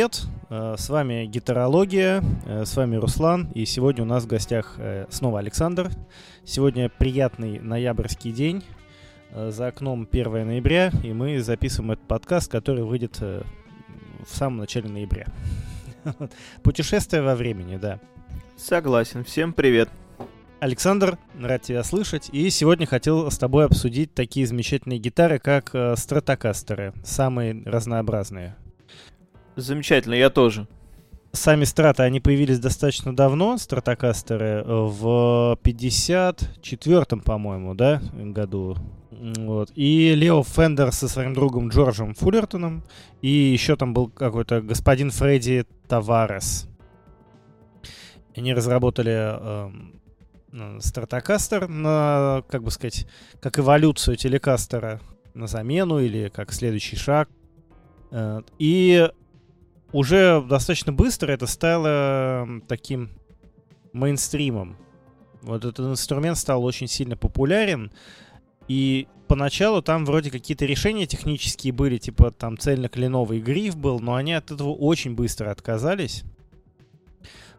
привет! Э, с вами Гитарология, э, с вами Руслан, и сегодня у нас в гостях э, снова Александр. Сегодня приятный ноябрьский день, за окном 1 ноября, и мы записываем этот подкаст, который выйдет в самом начале ноября. Путешествие во времени, да. Согласен. Всем привет. Александр, рад тебя слышать. И сегодня хотел с тобой обсудить такие замечательные гитары, как стратокастеры, самые разнообразные. Замечательно, я тоже. Сами страты, они появились достаточно давно, стратокастеры, в 54-м, по-моему, да, году. Вот. И Лео Фендер со своим другом Джорджем Фуллертоном. И еще там был какой-то господин Фредди Таварес. Они разработали э, стратокастер на, как бы сказать, как эволюцию телекастера на замену или как следующий шаг. Э, и уже достаточно быстро это стало таким мейнстримом. Вот этот инструмент стал очень сильно популярен. И поначалу там вроде какие-то решения технические были, типа там цельно-кленовый гриф был, но они от этого очень быстро отказались.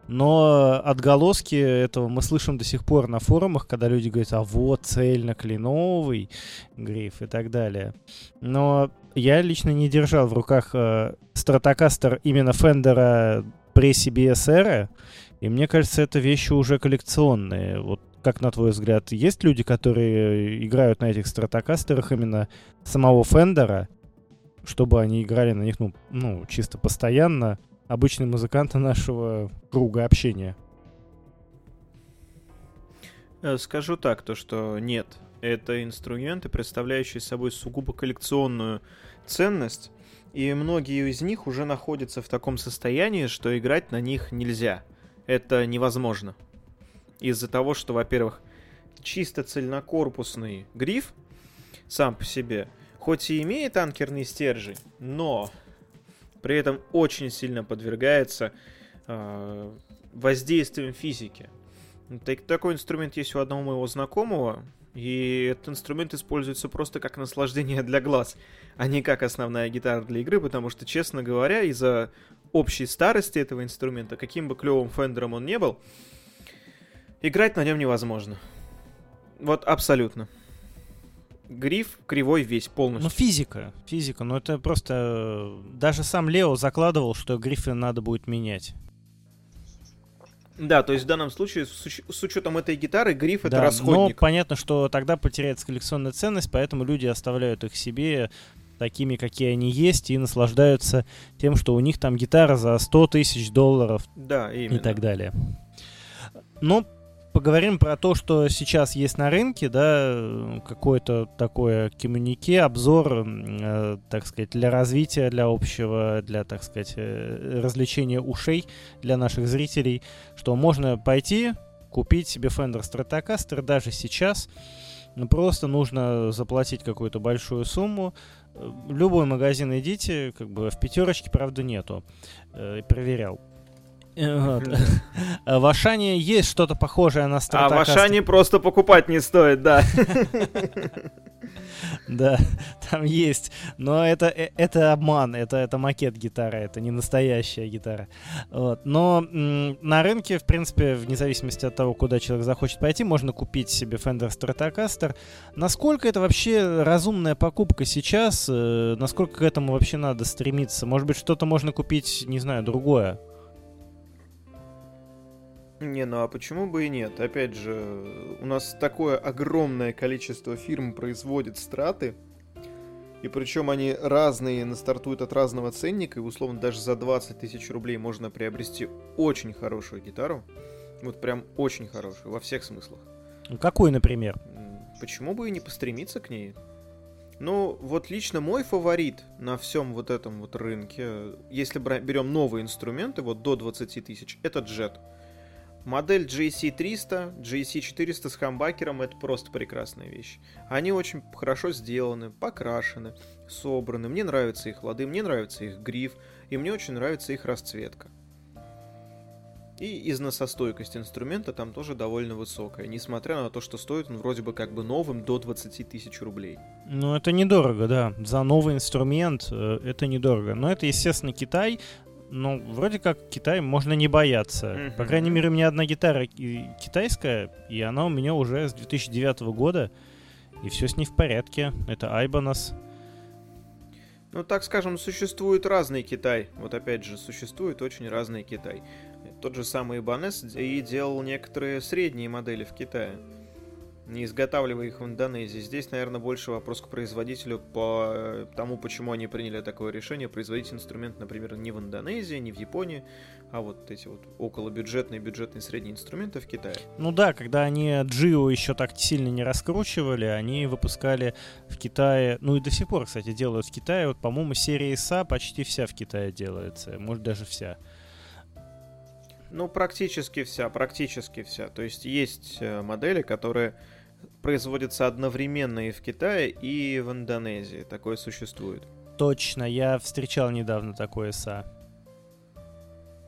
Но отголоски этого мы слышим до сих пор на форумах, когда люди говорят, а вот цельно-кленовый гриф и так далее. Но я лично не держал в руках э, стратокастер именно Фендера при CBS и мне кажется, это вещи уже коллекционные. Вот как на твой взгляд, есть люди, которые играют на этих стратокастерах именно самого Фендера, чтобы они играли на них, ну, ну чисто постоянно, обычные музыканты нашего круга общения? Э, скажу так, то что нет. Это инструменты, представляющие собой сугубо коллекционную ценность, и многие из них уже находятся в таком состоянии, что играть на них нельзя. Это невозможно. Из-за того, что, во-первых, чисто цельнокорпусный гриф сам по себе, хоть и имеет анкерный стержень, но при этом очень сильно подвергается э, воздействием физики. Так, такой инструмент есть у одного моего знакомого, и этот инструмент используется просто как наслаждение для глаз, а не как основная гитара для игры, потому что, честно говоря, из-за общей старости этого инструмента, каким бы клевым фендером он не был, играть на нем невозможно. Вот абсолютно гриф кривой весь полностью. Ну, физика. Физика. Но это просто... Э, даже сам Лео закладывал, что грифы надо будет менять. Да, то есть в данном случае, с, уч- с учетом этой гитары, гриф да, это расходник. Но понятно, что тогда потеряется коллекционная ценность, поэтому люди оставляют их себе такими, какие они есть, и наслаждаются тем, что у них там гитара за 100 тысяч долларов да, именно. и так далее. Но поговорим про то, что сейчас есть на рынке, да, какое-то такое коммунике, обзор, э, так сказать, для развития, для общего, для, так сказать, э, развлечения ушей для наших зрителей, что можно пойти, купить себе Fender Stratocaster даже сейчас, просто нужно заплатить какую-то большую сумму, в любой магазин идите, как бы в пятерочке, правда, нету. Э, проверял. Вот. А в Ашане есть что-то похожее на Стратокастер. А в Ашане просто покупать не стоит, да. Да, там есть. Но это, э, это обман, это, это макет гитары, это не настоящая гитара. Вот. Но на рынке, в принципе, вне зависимости от того, куда человек захочет пойти, можно купить себе Fender Stratocaster. Насколько это вообще разумная покупка сейчас? Э, насколько к этому вообще надо стремиться? Может быть, что-то можно купить, не знаю, другое? Не, ну а почему бы и нет? Опять же, у нас такое огромное количество фирм производит страты, и причем они разные, стартуют от разного ценника, и условно даже за 20 тысяч рублей можно приобрести очень хорошую гитару. Вот прям очень хорошую, во всех смыслах. Ну, какой, например? Почему бы и не постремиться к ней? Ну, вот лично мой фаворит на всем вот этом вот рынке, если берем новые инструменты, вот до 20 тысяч, это Jet. Модель JC300, JC400 с хамбакером это просто прекрасная вещь. Они очень хорошо сделаны, покрашены, собраны. Мне нравятся их лады, мне нравится их гриф, и мне очень нравится их расцветка. И износостойкость инструмента там тоже довольно высокая, несмотря на то, что стоит он вроде бы как бы новым до 20 тысяч рублей. Ну, это недорого, да. За новый инструмент э, это недорого. Но это, естественно, Китай, ну, вроде как Китай можно не бояться. Mm-hmm. По крайней мере, у меня одна гитара китайская, и она у меня уже с 2009 года, и все с ней в порядке. Это Ibanez. Ну, так скажем, существует разный Китай. Вот опять же, существует очень разный Китай. Тот же самый Ibanez и делал некоторые средние модели в Китае не изготавливая их в Индонезии. Здесь, наверное, больше вопрос к производителю по э, тому, почему они приняли такое решение производить инструмент, например, не в Индонезии, не в Японии, а вот эти вот околобюджетные, бюджетные средние инструменты в Китае. Ну да, когда они Джио еще так сильно не раскручивали, они выпускали в Китае, ну и до сих пор, кстати, делают в Китае, вот, по-моему, серия ИСА почти вся в Китае делается, может даже вся. Ну, практически вся, практически вся. То есть есть э, модели, которые производятся одновременно и в Китае, и в Индонезии. Такое существует. Точно, я встречал недавно такой СА.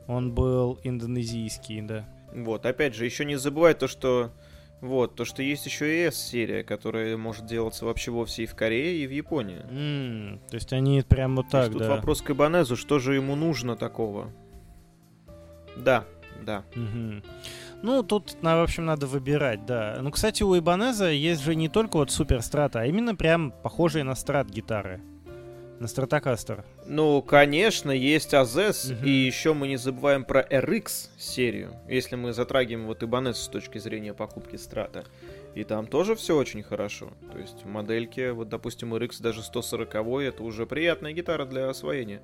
Он был индонезийский, да. Вот, опять же, еще не забывай то, что вот, то, что есть еще и S-серия, которая может делаться вообще вовсе и в Корее, и в Японии. Mm, то есть они прямо вот так, тут да. вопрос к Ибанезу, что же ему нужно такого? Да, да. Угу. Ну, тут, в общем, надо выбирать, да. Ну, кстати, у Ибанеза есть же не только вот супер страта, а именно прям похожие на страт гитары. На стратокастер. Ну, конечно, есть Азес, угу. и еще мы не забываем про RX серию, если мы затрагиваем вот Ибанез с точки зрения покупки страта. И там тоже все очень хорошо. То есть модельки, вот, допустим, RX даже 140 это уже приятная гитара для освоения.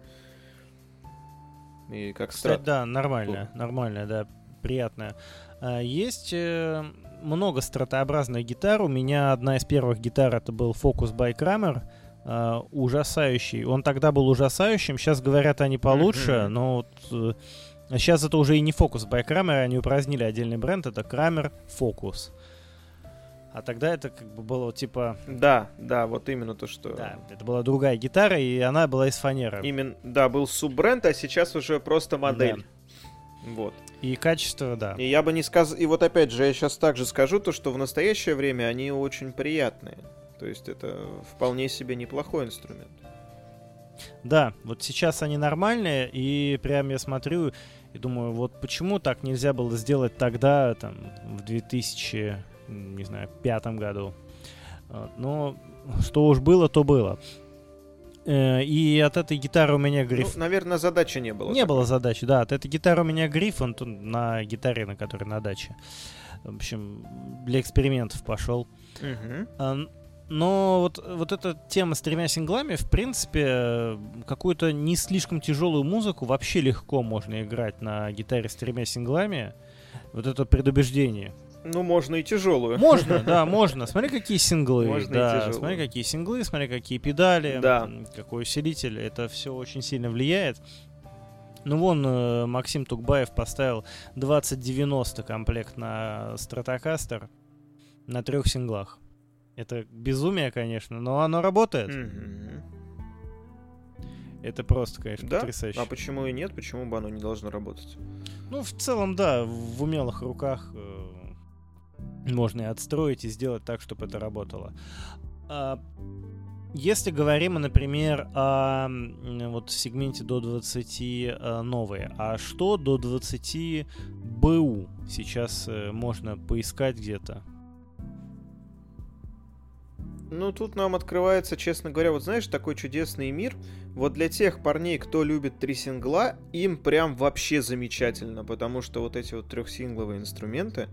И как Кстати, да, нормально, нормально, да, приятная. А, есть э, много стратообразных гитар. У меня одна из первых гитар это был Focus by Kramer. Uh, ужасающий. Он тогда был ужасающим, сейчас говорят они получше, mm-hmm. но вот, uh, сейчас это уже и не Focus by Kramer, они упразднили отдельный бренд, это Kramer Focus. А тогда это как бы было типа... Да, да, вот именно то, что... Да, это была другая гитара, и она была из фанеры. Именно, да, был суббренд, а сейчас уже просто модель. Да. Вот. И качество, да. И я бы не сказал... И вот опять же, я сейчас также скажу то, что в настоящее время они очень приятные. То есть это вполне себе неплохой инструмент. Да, вот сейчас они нормальные, и прям я смотрю и думаю, вот почему так нельзя было сделать тогда, там, в 2000 не знаю, пятом году. Но что уж было, то было. Э, и от этой гитары у меня гриф... Ну, наверное, задачи не было. Не такой. было задачи, да. От этой гитары у меня гриф, он на гитаре, на которой на даче. В общем, для экспериментов пошел. Угу. Но вот, вот эта тема с тремя синглами, в принципе, какую-то не слишком тяжелую музыку вообще легко можно играть на гитаре с тремя синглами. Вот это предубеждение. Ну, можно и тяжелую. Можно, да, можно. Смотри, какие синглы. Можно да, и тяжелую. Смотри, какие синглы, смотри, какие педали, да. какой усилитель. Это все очень сильно влияет. Ну вон э, Максим Тукбаев поставил 2090 комплект на Stratocaster на трех синглах. Это безумие, конечно, но оно работает. Mm-hmm. Это просто, конечно, да? потрясающе. А почему и нет? Почему бы оно не должно работать? Ну, в целом, да, в умелых руках э, можно и отстроить, и сделать так, чтобы это работало. А, если говорим, например, о вот сегменте до 20 э, новые, а что до 20 БУ сейчас э, можно поискать где-то? Ну, тут нам открывается, честно говоря, вот знаешь, такой чудесный мир. Вот для тех парней, кто любит три сингла, им прям вообще замечательно, потому что вот эти вот трехсингловые инструменты,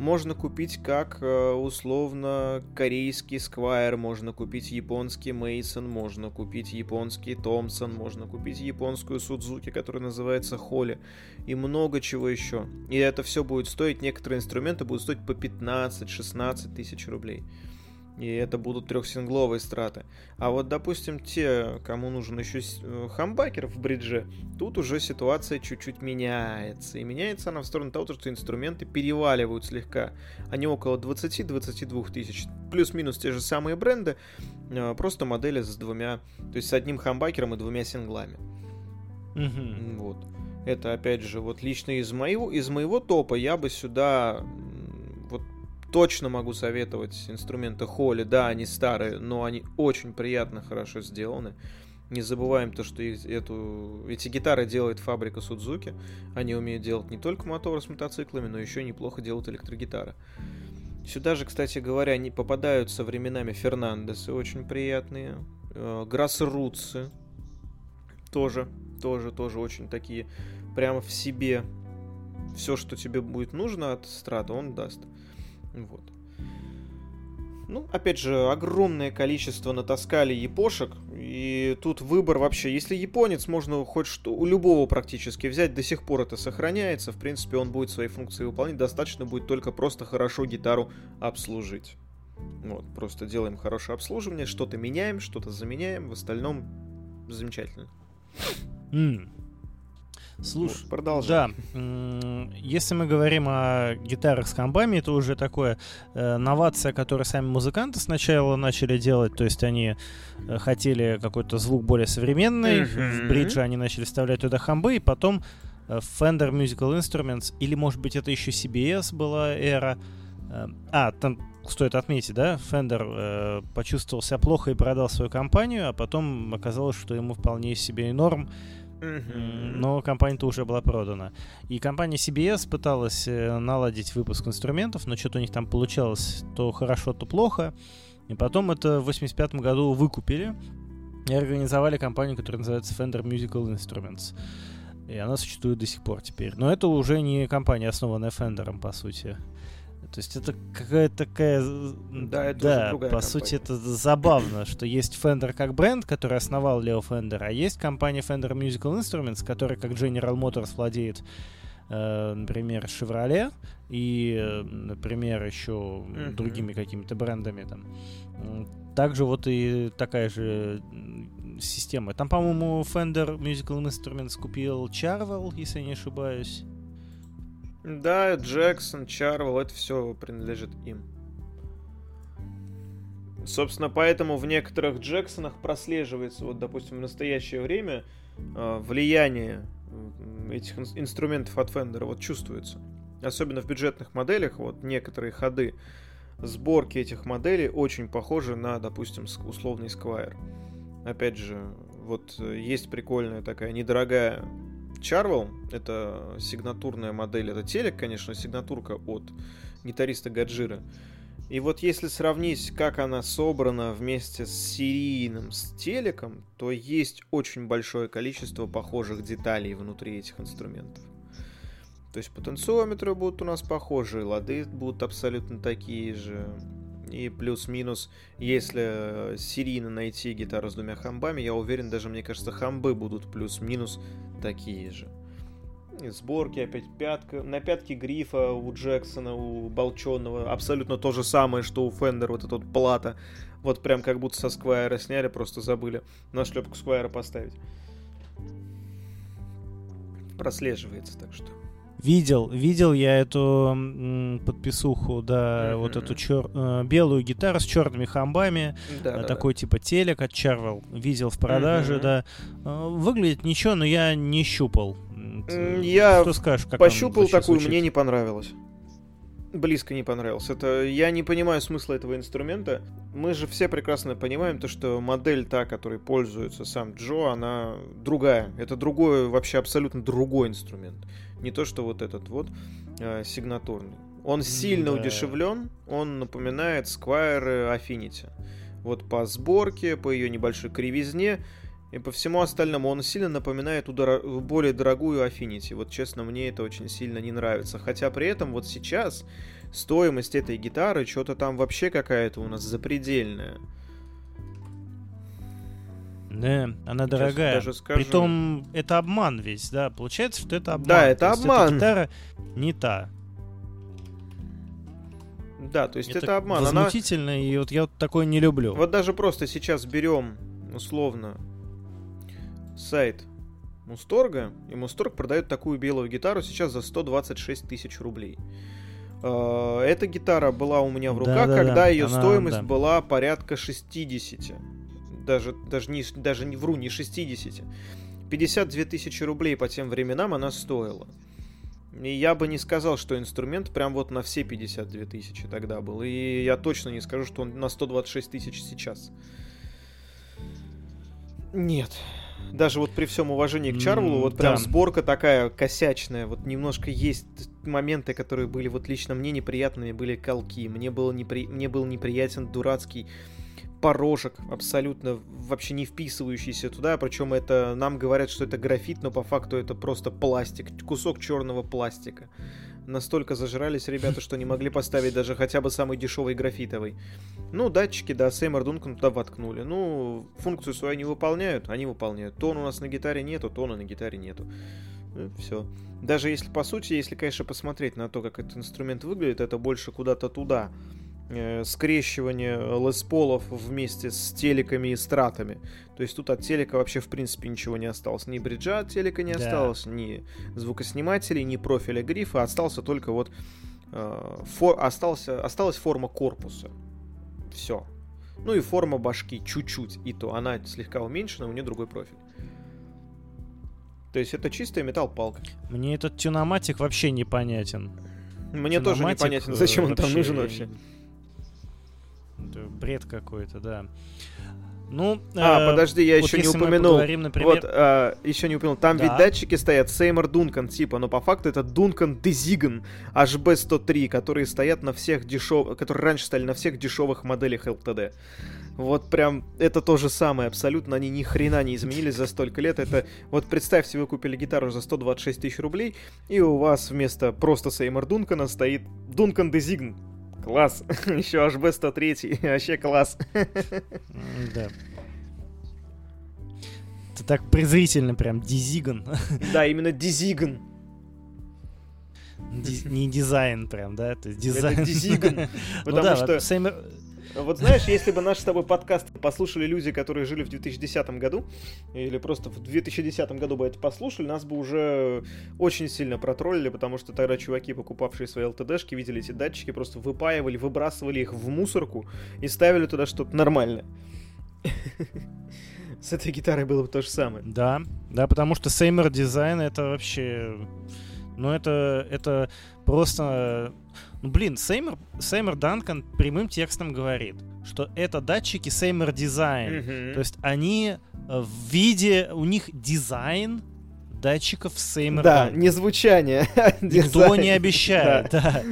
можно купить как э, условно корейский Squire, можно купить японский Мейсон, можно купить японский Томпсон, можно купить японскую Судзуки, которая называется Холли, и много чего еще. И это все будет стоить, некоторые инструменты будут стоить по 15-16 тысяч рублей и это будут трехсингловые страты. А вот, допустим, те, кому нужен еще э, хамбакер в бридже, тут уже ситуация чуть-чуть меняется. И меняется она в сторону того, что инструменты переваливают слегка. Они около 20-22 тысяч. Плюс-минус те же самые бренды, э, просто модели с двумя, то есть с одним хамбакером и двумя синглами. Mm-hmm. Вот. Это, опять же, вот лично из моего, из моего топа я бы сюда точно могу советовать инструменты Холли. Да, они старые, но они очень приятно, хорошо сделаны. Не забываем то, что эту, эти гитары делает фабрика Судзуки. Они умеют делать не только моторы с мотоциклами, но еще неплохо делают электрогитары. Сюда же, кстати говоря, не попадаются временами Фернандесы очень приятные. Э, Грассрутсы тоже, тоже, тоже очень такие прямо в себе. Все, что тебе будет нужно от страта, он даст. Вот. Ну, опять же, огромное количество натаскали япошек, и тут выбор вообще. Если японец, можно хоть что, у любого практически взять, до сих пор это сохраняется, в принципе, он будет свои функции выполнять, достаточно будет только просто хорошо гитару обслужить. Вот, просто делаем хорошее обслуживание, что-то меняем, что-то заменяем, в остальном замечательно. Mm. Слушай, вот, продолжай. Да, если мы говорим о гитарах с комбами, это уже такое э, новация, которую сами музыканты сначала начали делать, то есть они э, хотели какой-то звук более современный, mm-hmm. в бридже они начали вставлять туда хамбы, и потом э, Fender Musical Instruments, или, может быть, это еще CBS была эра, э, а, там стоит отметить, да, Fender э, почувствовал себя плохо и продал свою компанию, а потом оказалось, что ему вполне себе и норм, но компания-то уже была продана. И компания CBS пыталась э, наладить выпуск инструментов, но что-то у них там получалось то хорошо, то плохо. И потом это в 85 году выкупили и организовали компанию, которая называется Fender Musical Instruments. И она существует до сих пор теперь. Но это уже не компания, основанная Fender, по сути. То есть это какая-то такая... Да, это да, уже другая по компания. сути это забавно, что есть Fender как бренд, который основал Лео Фендер, а есть компания Fender Musical Instruments, которая как General Motors владеет, э, например, Chevrolet и, например, еще Мгм. другими какими-то брендами там. Также вот и такая же система. Там, по-моему, Fender Musical Instruments купил Charvel, если я не ошибаюсь. Да, Джексон, Чарвел, это все принадлежит им. Собственно, поэтому в некоторых Джексонах прослеживается, вот, допустим, в настоящее время э, влияние этих ин- инструментов от Fender вот чувствуется. Особенно в бюджетных моделях, вот некоторые ходы сборки этих моделей очень похожи на, допустим, условный Squire. Опять же, вот э, есть прикольная такая недорогая Charvel, это сигнатурная модель, это телек, конечно, сигнатурка от гитариста Гаджира. И вот если сравнить, как она собрана вместе с серийным с телеком, то есть очень большое количество похожих деталей внутри этих инструментов. То есть потенциометры будут у нас похожи, лады будут абсолютно такие же. И плюс-минус, если э, серийно найти гитару с двумя хамбами, я уверен, даже мне кажется, хамбы будут плюс-минус такие же. Сборки опять пятка, на пятке грифа у Джексона, у Болченого абсолютно то же самое, что у Фендера, вот эта вот плата. Вот прям как будто со Сквайра сняли, просто забыли на шлепку Сквайра поставить. Прослеживается, так что. Видел, видел я эту м, подписуху, да, Мгм. вот эту чер- э, белую гитару с черными хамбами, Да, э, такой типа телек от Charvel. Видел в продаже, Мгм. да. Э, Выглядит ничего, но я не щупал. Я Что скажешь, как Пощупал такую, звучит? мне не понравилось. Близко не понравилось. Это я не понимаю смысла этого инструмента. Мы же все прекрасно понимаем то, что модель та, которой пользуется сам Джо, она другая. Это другой, вообще абсолютно другой инструмент. Не то, что вот этот вот э, сигнатурный. Он сильно да. удешевлен, он напоминает Squire Affinity. Вот по сборке, по ее небольшой кривизне и по всему остальному он сильно напоминает удора- более дорогую Affinity. Вот честно, мне это очень сильно не нравится. Хотя при этом вот сейчас стоимость этой гитары что-то там вообще какая-то у нас запредельная. Да, она дорогая. даже скажу. Притом это обман весь, да. Получается, что это обман. Да, это То обман. гитара не та. Да, то есть это, обман. Она... возмутительно, и вот я вот такое не люблю. Вот даже просто сейчас берем, условно, сайт Мусторга, и Мусторг продает такую белую гитару сейчас за 126 тысяч рублей. Э, Эта гитара была у меня в руках, Да-да-да, когда ее она- стоимость да. была порядка 60. Даже, даже, не, даже не вру, не 60. 52 тысячи рублей по тем временам она стоила. И я бы не сказал, что инструмент прям вот на все 52 тысячи тогда был. И я точно не скажу, что он на 126 тысяч сейчас. Нет. Даже вот при всем уважении к Чарвелу, вот прям да. сборка такая косячная. Вот немножко есть моменты, которые были вот лично мне неприятными, были колки. Мне, было непри... мне был неприятен дурацкий порожек, абсолютно вообще не вписывающийся туда. Причем это нам говорят, что это графит, но по факту это просто пластик, кусок черного пластика. Настолько зажрались ребята, что не могли поставить даже хотя бы самый дешевый графитовый. Ну, датчики, да, Сеймор Дункан туда воткнули. Ну, функцию свою они выполняют, они выполняют. Тон у нас на гитаре нету, тона на гитаре нету. Все. Даже если, по сути, если, конечно, посмотреть на то, как этот инструмент выглядит, это больше куда-то туда э, скрещивание лесполов вместе с телеками и стратами. То есть тут от телека вообще в принципе ничего не осталось. Ни бриджа от телека не Да. осталось, ни звукоснимателей, ни профиля грифа. Остался только вот... э, фо- остался, осталась форма корпуса. Все. Ну и форма башки чуть-чуть. И то она слегка уменьшена, у нее другой профиль. То есть это чистая металл-палка. Мне этот тюноматик вообще непонятен. Мне тоже Тюноматик, непонятно, зачем он э, там нужен вообще. Это бред какой-то, да. Ну, А, э, подожди, я вот еще не упомянул. поговорим, например, Вот, а, еще не упомянул. Там Да. ведь датчики стоят Сеймор Дункан типа, но по факту это Дункан Дезиган HB103, которые стоят на всех дешевых, которые раньше стали на всех дешевых моделях LTD. Вот прям это то же самое, абсолютно они ни хрена не изменились за столько лет. Это вот представьте, вы купили гитару за 126 тысяч рублей, и у вас вместо просто Seymour Duncan а стоит Duncan Дезигн. Класс. Еще HB103. Вообще класс. да. Это так презрительно прям, дезигн. Да, именно Дезигн. Ди- Не дизайн прям, да? Это дизайн. Это Дезигн. Ну Потому да, что Seymour- Вот знаешь, если бы наш с тобой подкаст послушали люди, которые жили в 2010 году, или просто в 2010 году бы это послушали, нас бы уже очень сильно протроллили, потому что тогда чуваки, покупавшие свои ЛТДшки, видели эти датчики, просто выпаивали, выбрасывали их в мусорку и ставили туда что-то нормальное. С этой гитарой было бы то же самое. Да, да, потому что Сеймер дизайн это вообще... Ну, это, это просто... Ну, блин, Сеймер, Сеймер Данкан прямым текстом говорит, что это датчики Seymour дизайн. Мгм. То есть они э, в виде... У них дизайн датчиков Seymour Да, Duncan. не звучание, а Никто дизайн. не обещает, да.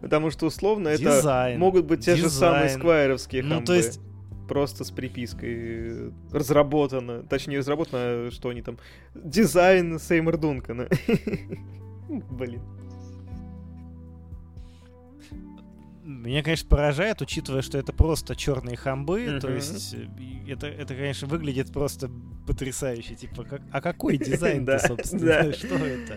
Потому что условно это Дизайн. могут быть те же самые Дизайн. сквайровские Ну, хамбы. то есть, просто с припиской э, разработано, точнее разработано, а что они там, дизайн Seymour Duncan а. Блин. Меня, конечно, поражает, учитывая, что это просто черные хамбы. То Мгм. есть э, это, это, конечно, выглядит просто потрясающе. Типа, как, а какой дизайн-то, Да, собственно? да. Что это?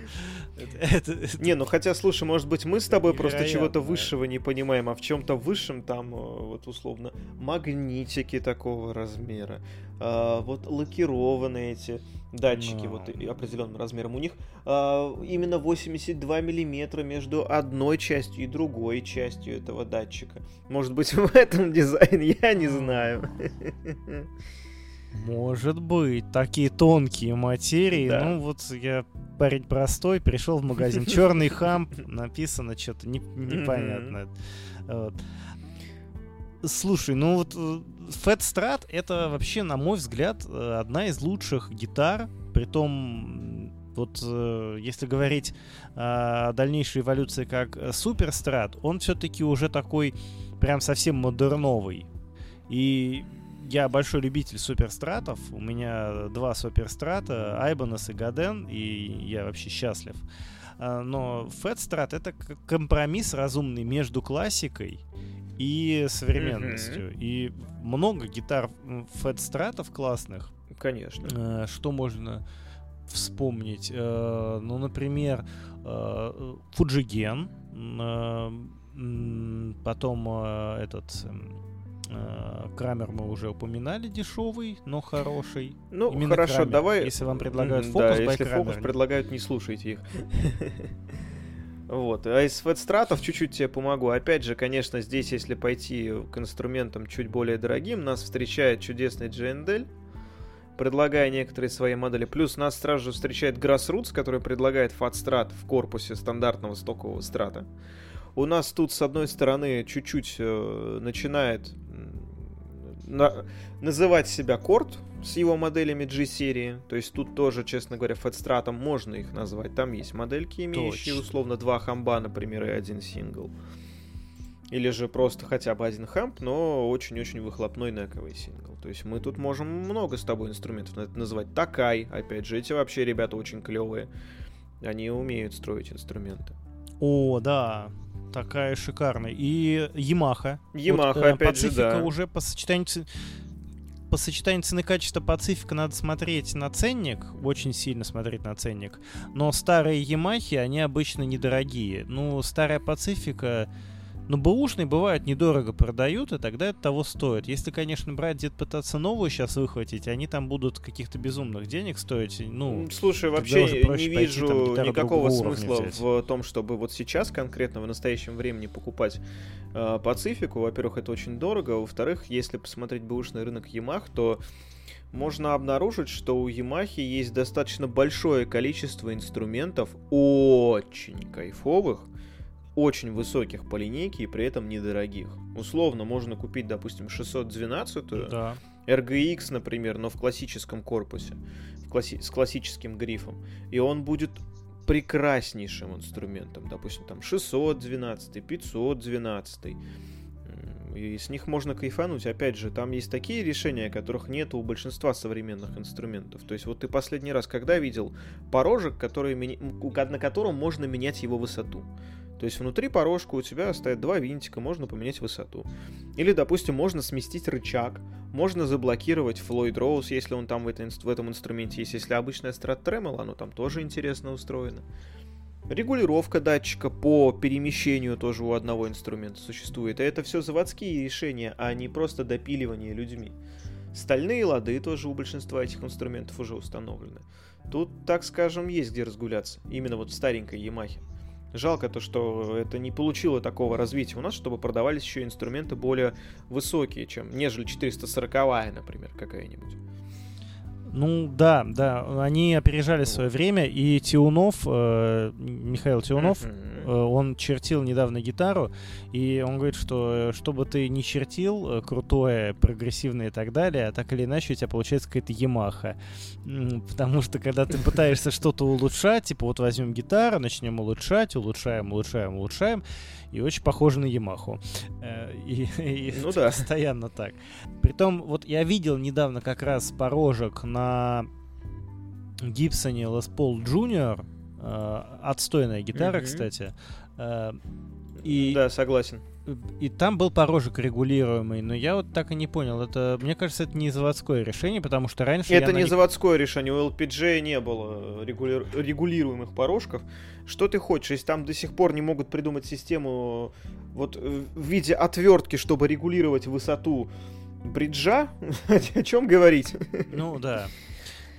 Это- это- это- Не, ну хотя, слушай, может быть, мы с тобой просто чего-то высшего не понимаем, а в чем-то высшем там, э, вот условно, магнитики такого размера, а, вот лакированные эти датчики, Ну. вот определенным размером у них, а, именно 82 миллиметра между одной частью и другой частью этого датчика. Может быть, в этом дизайн, я не знаю. Может быть, такие тонкие материи. Да. Ну, вот я парень простой, пришел в магазин. Черный хамп, написано что-то непонятно. Вот. Слушай, ну вот э, Fat Strat это вообще, на мой взгляд, э, одна из лучших гитар. Притом, вот э, если говорить о дальнейшей эволюции как Strat, он все-таки уже такой прям совсем модерновый. И я большой любитель суперстратов. У меня два суперстрата, Айбонес и Гаден, и я вообще счастлив. Но Strat это компромисс разумный между классикой и современностью. И много гитар Stratов классных. Конечно. Э, Что можно вспомнить? Э, Ну, например, э, Фуджиген. э, Потом э, этот э, Крамер мы уже упоминали, дешевый, но хороший. Ну, Именно хорошо, Крамер. давай... Если вам предлагают фокус, да, если Крамер. фокус предлагают, не слушайте их. Вот, а из фэтстратов чуть-чуть тебе помогу. Опять же, конечно, здесь, если пойти к инструментам чуть более дорогим, нас встречает чудесный JNDL, предлагая некоторые свои модели. Плюс нас сразу же встречает Grassroots, который предлагает фатстрат в корпусе стандартного стокового страта. У нас тут, с одной стороны, чуть-чуть э, начинает на, называть себя Корт с его моделями G-серии. То есть тут тоже, честно говоря, фэтстратом можно их назвать. Там есть модельки, имеющие Точно. условно два хамба, например, и один сингл. Или же просто хотя бы один хамп, но очень-очень выхлопной нековый сингл. То есть мы тут можем много с тобой инструментов называть. Такай, опять же, эти вообще ребята очень клевые. Они умеют строить инструменты. О, да, такая шикарная. И Ямаха. Ямаха, вот, э, опять же, да. уже по сочетанию по сочетанию цены качества Пацифика надо смотреть на ценник, очень сильно смотреть на ценник. Но старые Ямахи, они обычно недорогие. Ну, старая Пацифика, но бэушные бывают недорого продают, и тогда это того стоит. Если, конечно, брать где-то пытаться новую сейчас выхватить, они там будут каких-то безумных денег стоить. Ну, Слушай, вообще не вижу там, никакого смысла в том, чтобы вот сейчас конкретно в настоящем времени покупать э, Пацифику. Во-первых, это очень дорого. Во-вторых, если посмотреть бэушный рынок Ямах, то можно обнаружить, что у Ямахи есть достаточно большое количество инструментов, очень кайфовых, очень высоких по линейке и при этом недорогих. Условно можно купить, допустим, 612 да. RGX, например, но в классическом корпусе, в класси- с классическим грифом, и он будет прекраснейшим инструментом. Допустим, там 612, 512. И с них можно кайфануть. Опять же, там есть такие решения, которых нет у большинства современных инструментов. То есть, вот ты последний раз когда видел порожек, который, на котором можно менять его высоту? То есть внутри порожка у тебя стоят два винтика, можно поменять высоту. Или, допустим, можно сместить рычаг, можно заблокировать Floyd Rose, если он там в, это, в этом инструменте есть. Если обычная Strat Tremolo, оно там тоже интересно устроено. Регулировка датчика по перемещению тоже у одного инструмента существует. И это все заводские решения, а не просто допиливание людьми. Стальные лады тоже у большинства этих инструментов уже установлены. Тут, так скажем, есть где разгуляться. Именно вот в старенькой Ямахе. Жалко то, что это не получило такого развития у нас, чтобы продавались еще инструменты более высокие, чем нежели 440 например, какая-нибудь. Ну да, да, они опережали свое время, и Тиунов, э, Михаил Тиунов, э, он чертил недавно гитару, и он говорит, что э, что бы ты ни чертил, э, крутое, прогрессивное и так далее, так или иначе у тебя получается какая-то Ямаха. Потому что когда ты пытаешься что-то улучшать, типа вот возьмем гитару, начнем улучшать, улучшаем, улучшаем, улучшаем, и очень похоже на Ямаху. Э, и, и ну да. Постоянно так. Притом, вот я видел недавно как раз порожек на Гибсоне Paul Jr. Э, отстойная гитара, mm-hmm. кстати. Э, и, да, согласен. И там был порожек регулируемый, но я вот так и не понял. Это, мне кажется, это не заводское решение, потому что раньше... Это не на... заводское решение. У LPG не было регули... регулируемых порожков. Что ты хочешь, если там до сих пор не могут придумать систему вот в виде отвертки, чтобы регулировать высоту бриджа, о чем говорить? Ну да.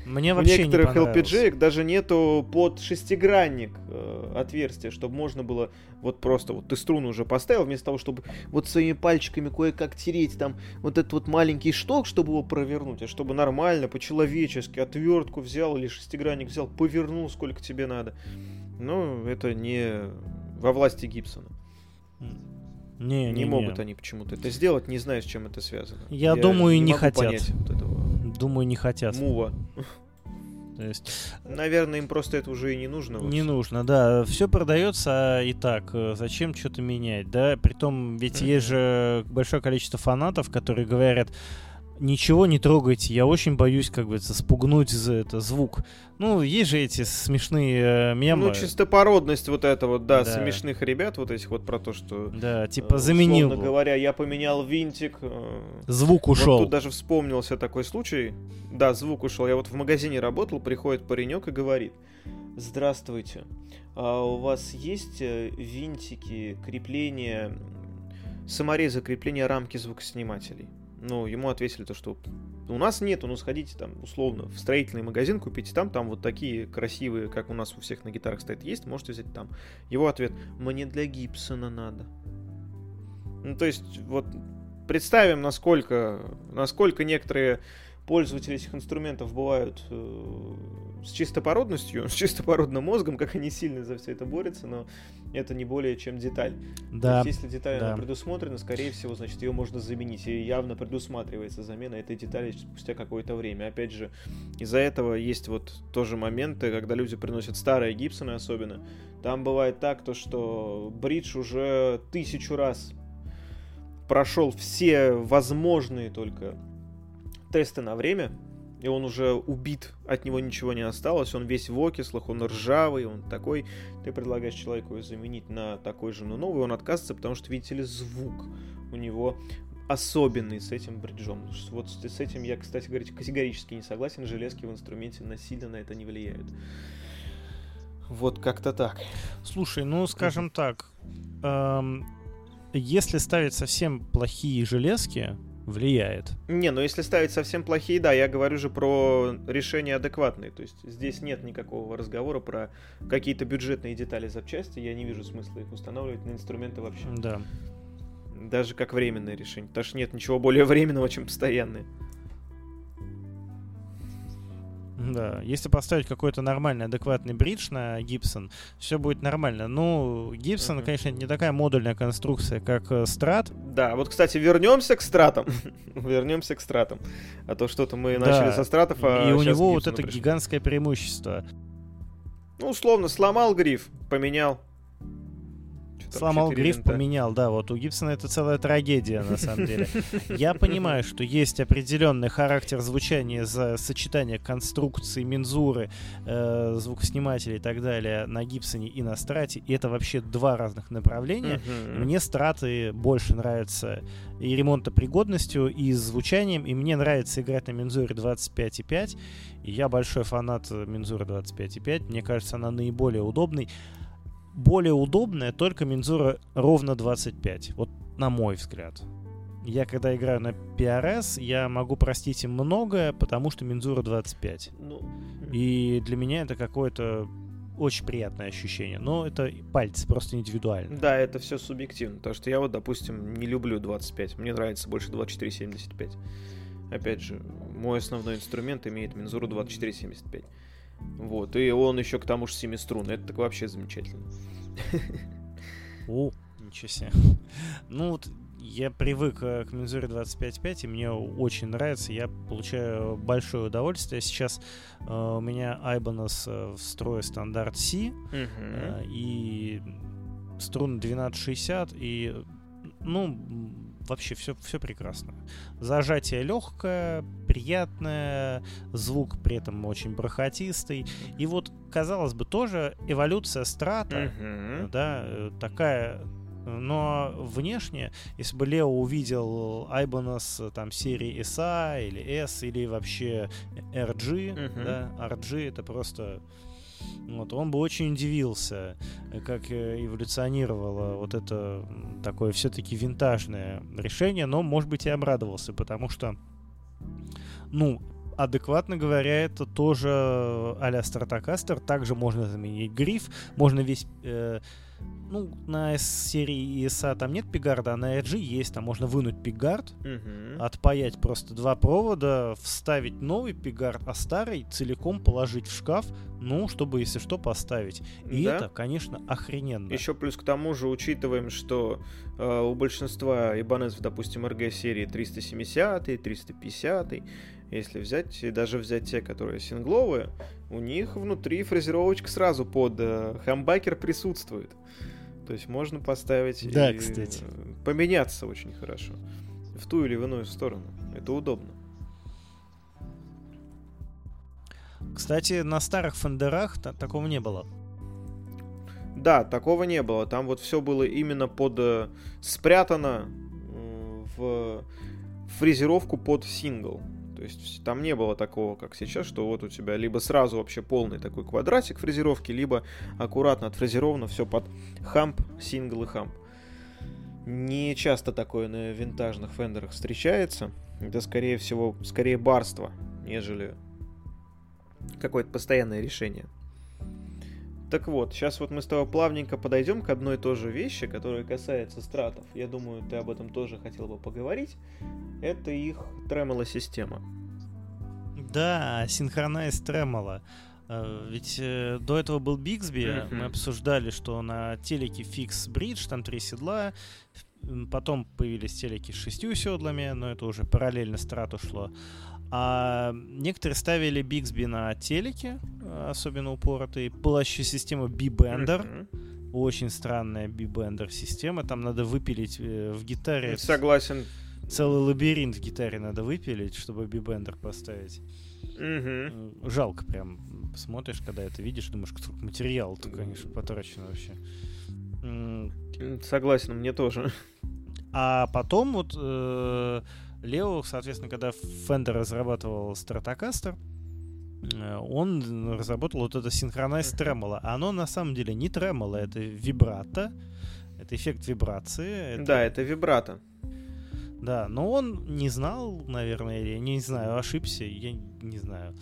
Мне вообще У некоторых не LPG даже нету под шестигранник э, отверстия, чтобы можно было вот просто вот ты струну уже поставил, вместо того, чтобы вот своими пальчиками кое-как тереть там вот этот вот маленький шток, чтобы его провернуть, а чтобы нормально, по-человечески отвертку взял или шестигранник взял, повернул сколько тебе надо. Ну, это не во власти Гибсона. Не, не, не могут они почему-то это сделать, не знаю, с чем это связано. Я, Я думаю, не, не хотят. Вот этого. Думаю, не хотят. Мува. То есть... Наверное, им просто это уже и не нужно. Не нужно, да. Все продается и так. Э, зачем что-то менять, да? Притом, ведь есть же большое количество фанатов, которые говорят, ничего не трогайте, я очень боюсь, как бы, спугнуть за это звук. Ну, есть же эти смешные э, мемы. Ну, чистопородность вот это вот, да, да, смешных ребят, вот этих вот про то, что... Да, типа э, заменил. Условно говоря, я поменял винтик. Э, звук ушел. Вот тут даже вспомнился такой случай. Да, звук ушел. Я вот в магазине работал, приходит паренек и говорит. Здравствуйте, а у вас есть винтики крепления, саморезы крепления рамки звукоснимателей? Ну, ему ответили то, что у нас нет, ну сходите там условно в строительный магазин, купите там, там вот такие красивые, как у нас у всех на гитарах стоит, есть, можете взять там. Его ответ, мне для Гибсона надо. Ну, то есть, вот представим, насколько, насколько некоторые пользователи этих инструментов бывают э, с чистопородностью, с чистопородным мозгом, как они сильно за все это борются, но это не более чем деталь. Да. То есть, если деталь да. предусмотрена, скорее всего, значит, ее можно заменить. И явно предусматривается замена этой детали спустя какое-то время. Опять же, из-за этого есть вот тоже моменты, когда люди приносят старые гипсоны особенно. Там бывает так, то, что бридж уже тысячу раз прошел все возможные только тесты на время, и он уже убит, от него ничего не осталось, он весь в окислах, он ржавый, он такой, ты предлагаешь человеку заменить на такой же, но новый, он отказывается, потому что, видите ли, звук у него особенный с этим бриджом. Вот с этим я, кстати говоря, категорически не согласен, железки в инструменте насильно на это не влияют. Вот как-то так. Слушай, ну, скажем так, эм, если ставить совсем плохие железки, влияет. Не, но если ставить совсем плохие, да, я говорю же про решения адекватные. То есть здесь нет никакого разговора про какие-то бюджетные детали запчасти. Я не вижу смысла их устанавливать на инструменты вообще. Да. Даже как временное решение. Потому что нет ничего более временного, чем постоянное. Да, если поставить какой-то нормальный, адекватный бридж на Гибсон, все будет нормально. Ну, Гибсон, uh-huh. конечно, не такая модульная конструкция, как Страт. Э, да, вот, кстати, вернемся к стратам. вернемся к стратам. А то что-то мы да. начали со стратов, а И у него вот это пришли. гигантское преимущество. Ну, условно, сломал гриф, поменял сломал гриф, винта. поменял, да, вот у Гибсона это целая трагедия, на самом деле. Я понимаю, что есть определенный характер звучания за сочетание конструкции, мензуры, э, звукоснимателей и так далее на Гибсоне и на Страте, и это вообще два разных направления. Мне Страты больше нравятся и ремонтопригодностью, и звучанием, и мне нравится играть на мензуре 25.5, и я большой фанат мензуры 25.5, мне кажется, она наиболее удобной более удобная только мензура ровно 25. Вот на мой взгляд. Я когда играю на PRS, я могу простить им многое, потому что мензура 25. Ну... И для меня это какое-то очень приятное ощущение. Но это пальцы, просто индивидуально. Да, это все субъективно. Потому что я вот, допустим, не люблю 25. Мне нравится больше 24-75. Опять же, мой основной инструмент имеет мензуру 24-75. Вот, и он еще к тому же семиструнный. Это так вообще замечательно. О, ничего себе. Ну вот я привык э, к мензуре 25.5, и мне очень нравится, я получаю большое удовольствие. Сейчас э, у меня Ibanez э, в строе стандарт C, uh-huh. э, и струн 1260, и ну, вообще все, все прекрасно. Зажатие легкое, приятное, звук при этом очень бархатистый. И вот, казалось бы, тоже эволюция страта, uh-huh. да, такая но внешне, если бы Лео увидел Ibanez там серии SA или S или вообще RG, uh-huh. да, RG это просто вот, он бы очень удивился, э, как э, эволюционировало вот это такое все-таки винтажное решение, но, может быть, и обрадовался, потому что, ну, адекватно говоря, это тоже а-ля Стратокастер. Также можно заменить гриф, можно весь... Э, ну, на серии ESA там нет пигарда, а на RG есть. Там можно вынуть пигард, угу. отпаять просто два провода, вставить новый пигард, а старый целиком положить в шкаф, ну, чтобы, если что, поставить. И да? это, конечно, охрененно. Еще плюс к тому же учитываем, что э, у большинства Ibanez, допустим, RG серии 370, 350, если взять, и даже взять те, которые сингловые, у них внутри фрезеровочка сразу под э, хамбакер присутствует. То есть можно поставить да, и кстати. поменяться очень хорошо. В ту или в иную сторону. Это удобно. Кстати, на старых фендерах такого не было. Да, такого не было. Там вот все было именно под э, спрятано э, в фрезеровку под сингл. То есть там не было такого, как сейчас, что вот у тебя либо сразу вообще полный такой квадратик фрезеровки, либо аккуратно отфрезеровано все под хамп, сингл и хамп. Не часто такое на винтажных фендерах встречается. Это, скорее всего, скорее барство, нежели какое-то постоянное решение. Так вот, сейчас вот мы с тобой плавненько подойдем к одной и той же вещи, которая касается стратов. Я думаю, ты об этом тоже хотел бы поговорить. Это их тремоло-система. Да, Synchronize Tremolo. Э, ведь э, до этого был Бигсби, mm-hmm. мы обсуждали, что на телеке фикс бридж, там три седла, потом появились телеки с шестью седлами, но это уже параллельно страту шло. А некоторые ставили Бигсби на телеке, особенно упоротые. Была еще система B-Bender. Mm-hmm. Очень странная B-Bender система. Там надо выпилить э, в гитаре. Согласен. Целый лабиринт в гитаре надо выпилить, чтобы B-Bender поставить. Угу. Жалко прям. Смотришь, когда это видишь, думаешь, сколько материала-то, конечно, потрачено вообще. Согласен, мне тоже. А потом вот э, Лео, соответственно, когда Fender разрабатывал Stratocaster, э, он разработал вот это Synchronize Tremolo. Оно на самом деле не тремоло, это вибрато. Это эффект вибрации. Это... Да, это вибрато. Да, но он не знал, наверное, или не знаю, ошибся, я не знаю.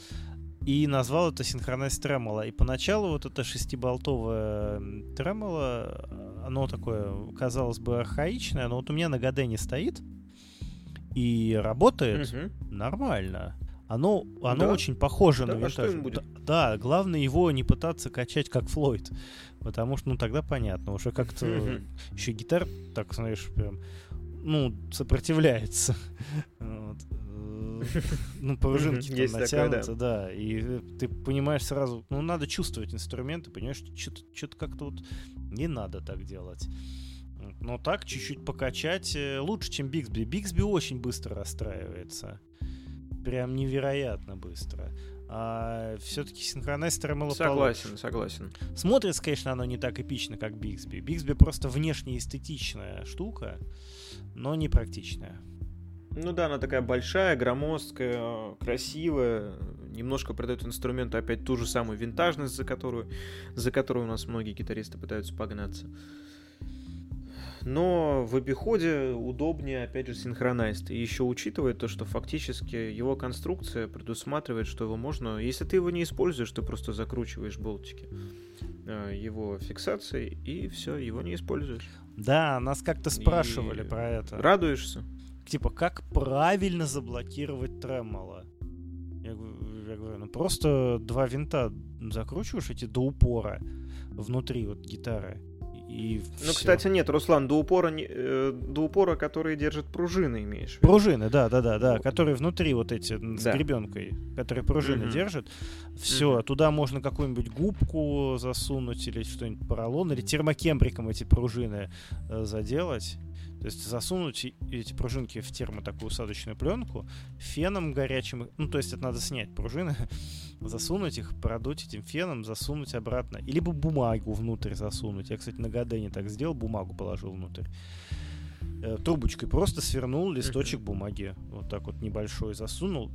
И назвал это синхронность тремоло. И поначалу вот это шестиболтовое тремоло, оно такое, казалось бы, архаичное, но вот у меня на Гадене стоит и работает угу. нормально. Оно, оно да. очень похоже да, на винтаж. А будет? Да, главное его не пытаться качать как Флойд. Потому что, ну, тогда понятно. Уже как-то еще гитар, так, знаешь, прям ну, сопротивляется. Ну, пружинки там натянуты, да. И ты понимаешь сразу, ну, надо чувствовать инструменты, понимаешь, что-то что как-то вот не надо так делать. Но так чуть-чуть покачать э, лучше, чем Бигсби. Бигсби очень быстро расстраивается. Прям невероятно быстро. А все-таки синхронайзер мало Согласен, получше. согласен. Смотрится, конечно, оно не так эпично, как Бигсби. Бигсби просто внешне эстетичная штука но не практичная. Ну да, она такая большая, громоздкая, красивая, немножко придает инструменту опять ту же самую винтажность, за которую, за которую у нас многие гитаристы пытаются погнаться. Но в обиходе удобнее, опять же, синхронайст. И еще учитывая то, что фактически его конструкция предусматривает, что его можно... Если ты его не используешь, ты просто закручиваешь болтики э, его фиксацией, и все, его не используешь. Да, нас как-то спрашивали и про это. Радуешься? Типа, как правильно заблокировать тремоло? Я, я говорю, ну просто два винта закручиваешь эти до упора внутри вот гитары. И ну, все. кстати, нет, Руслан, до упора, э, до упора, которые держат пружины, имеешь в виду? Пружины, да, да, да, да, которые внутри вот эти с да. гребенкой, которые пружины mm-hmm. держат. Все, mm-hmm. туда можно какую-нибудь губку засунуть или что-нибудь поролон, или термокембриком эти пружины э, заделать. То есть засунуть эти пружинки в термо такую усадочную пленку, феном горячим, ну то есть это надо снять пружины, засунуть их, продуть этим феном, засунуть обратно. И либо бумагу внутрь засунуть. Я, кстати, на Гадене так сделал, бумагу положил внутрь. Э, трубочкой просто свернул листочек бумаги, вот так вот небольшой засунул,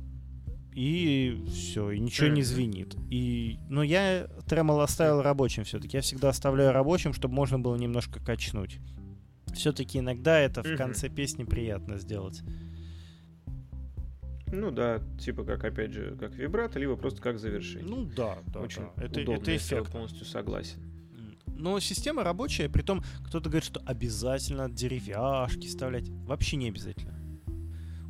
и все, и ничего не звенит. И, но я тремол оставил рабочим все-таки. Я всегда оставляю рабочим, чтобы можно было немножко качнуть все-таки иногда это в конце песни приятно сделать. Ну да, типа как, опять же, как вибрато, либо просто как завершение. Ну да, да. Очень да. Это, удобно, это эффект. полностью согласен. Но система рабочая, при том кто-то говорит, что обязательно деревяшки вставлять. Вообще не обязательно.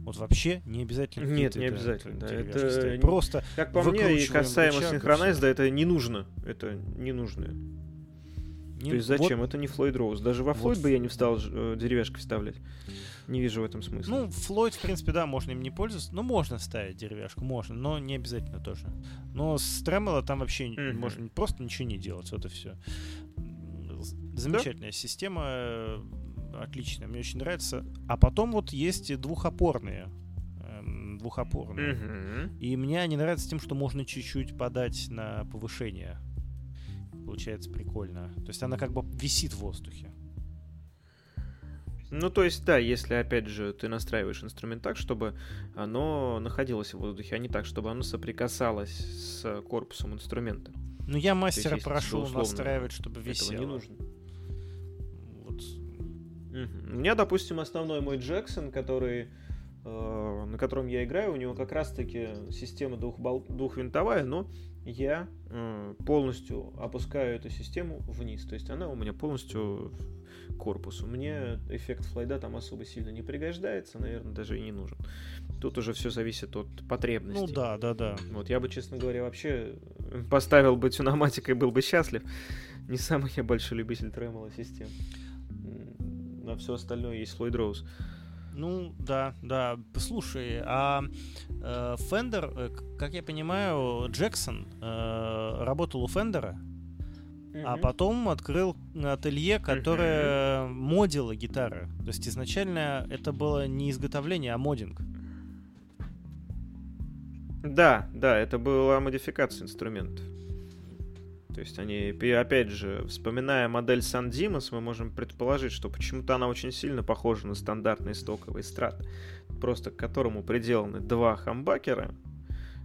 Вот вообще не обязательно. Нет, не обязательно. Да, это просто. Как по мне, и касаемо синхронайзда, это не нужно. Это не нужно. Не, То есть зачем? Вот, это не Флойд Роуз. Даже во Флойд вот, бы я не встал э, деревяшки вставлять. Не вижу в этом смысла. Ну, Флойд, в принципе, да, можно им не пользоваться. Ну, можно ставить деревяшку, можно, но не обязательно тоже. Но с Тремоло там вообще mm-hmm. можно просто ничего не делать, вот и все. Замечательная да? система, э, отличная, мне очень нравится. А потом вот есть двухопорные эм, двухопорные. Mm-hmm. И мне они нравятся тем, что можно чуть-чуть подать на повышение получается прикольно. То есть она как бы висит в воздухе. Ну, то есть, да, если, опять же, ты настраиваешь инструмент так, чтобы оно находилось в воздухе, а не так, чтобы оно соприкасалось с корпусом инструмента. Ну, я мастера есть, прошу условно, настраивать, чтобы висело. Этого не нужно. Вот. Угу. У меня, допустим, основной мой Джексон, который э, на котором я играю, у него как раз-таки система двухбол... двухвинтовая, но я э, полностью опускаю эту систему вниз. То есть она у меня полностью корпусу. Мне эффект флайда там особо сильно не пригождается, наверное, даже и не нужен. Тут уже все зависит от потребностей. Ну да, да, да. Вот я бы, честно говоря, вообще поставил бы тюноматик и был бы счастлив. Не самый я большой любитель тремоло систем. На все остальное есть Флойд Роуз. Ну, да, да. Слушай, а э, Fender, э, как я понимаю, Джексон э, работал у Фендера, mm-hmm. а потом открыл ателье, которое mm-hmm. модило гитары. То есть изначально это было не изготовление, а модинг. Да, да, это была модификация инструментов. То есть они, опять же, вспоминая модель San Dimas, мы можем предположить, что почему-то она очень сильно похожа на стандартный стоковый страт, просто к которому приделаны два хамбакера,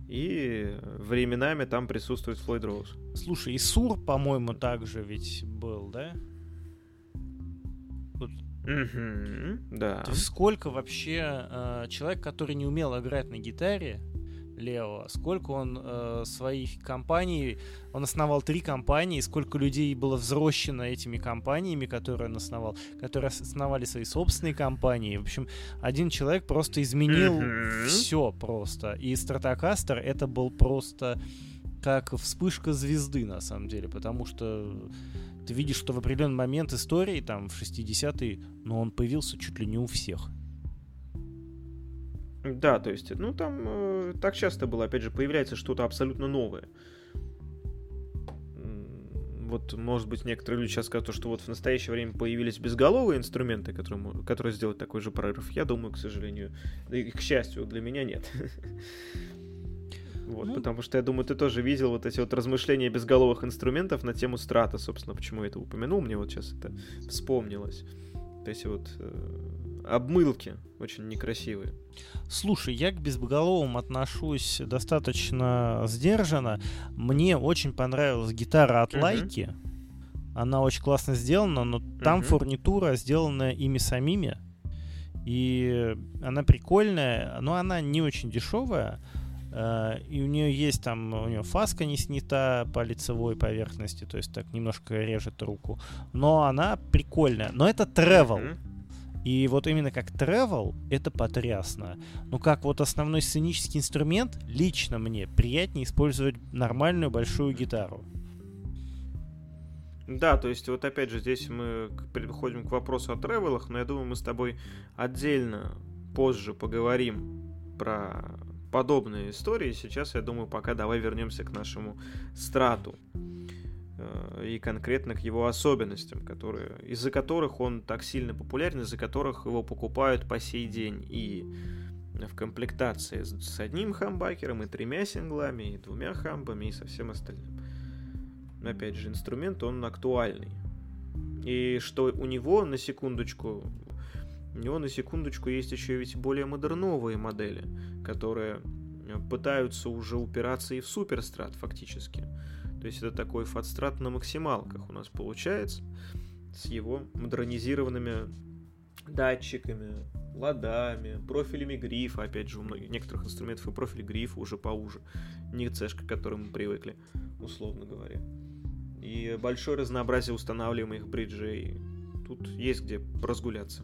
и временами там присутствует Флойд Роуз. Слушай, и Сур, по-моему, также ведь был, да? Вот. Mm-hmm, да. Есть сколько вообще э, человек, который не умел играть на гитаре, Лео, сколько он э, своих компаний, он основал три компании, сколько людей было взрощено этими компаниями, которые он основал, которые основали свои собственные компании. В общем, один человек просто изменил mm-hmm. все просто. И Стратокастер это был просто как вспышка звезды, на самом деле, потому что ты видишь, что в определенный момент истории, там, в 60-е, но он появился чуть ли не у всех. Да, то есть, ну там э, так часто было, опять же, появляется что-то абсолютно новое. Вот, может быть, некоторые люди сейчас скажут, что вот в настоящее время появились безголовые инструменты, которые, которые сделают такой же прорыв. Я думаю, к сожалению, и к счастью, для меня нет. Вот, ну, потому что я думаю, ты тоже видел вот эти вот размышления безголовых инструментов на тему страта, собственно, почему я это упомянул, мне вот сейчас это вспомнилось. То есть вот э, обмылки очень некрасивые. Слушай, я к безголовым отношусь достаточно сдержанно. Мне очень понравилась гитара от Лайки. Uh-huh. Она очень классно сделана, но uh-huh. там фурнитура сделана ими самими. И она прикольная, но она не очень дешевая. Uh, и у нее есть там, у нее фаска не снята по лицевой поверхности, то есть так немножко режет руку. Но она прикольная. Но это travel. Uh-huh. И вот именно как travel это потрясно. Но как вот основной сценический инструмент, лично мне приятнее использовать нормальную большую гитару. Да, то есть вот опять же здесь мы переходим к вопросу о тревелах, но я думаю, мы с тобой отдельно позже поговорим про подобные истории. Сейчас, я думаю, пока давай вернемся к нашему страту. Э, и конкретно к его особенностям, которые, из-за которых он так сильно популярен, из-за которых его покупают по сей день и в комплектации с одним хамбакером, и тремя синглами, и двумя хамбами, и со всем остальным. Опять же, инструмент, он актуальный. И что у него, на секундочку, у него на секундочку есть еще ведь более модерновые модели, которые пытаются уже упираться и в суперстрат фактически. То есть это такой фатстрат на максималках у нас получается с его модернизированными датчиками, ладами, профилями грифа, опять же, у многих некоторых инструментов и профиль грифа уже поуже, не цешка, к которым мы привыкли, условно говоря. И большое разнообразие устанавливаемых бриджей. Тут есть где разгуляться.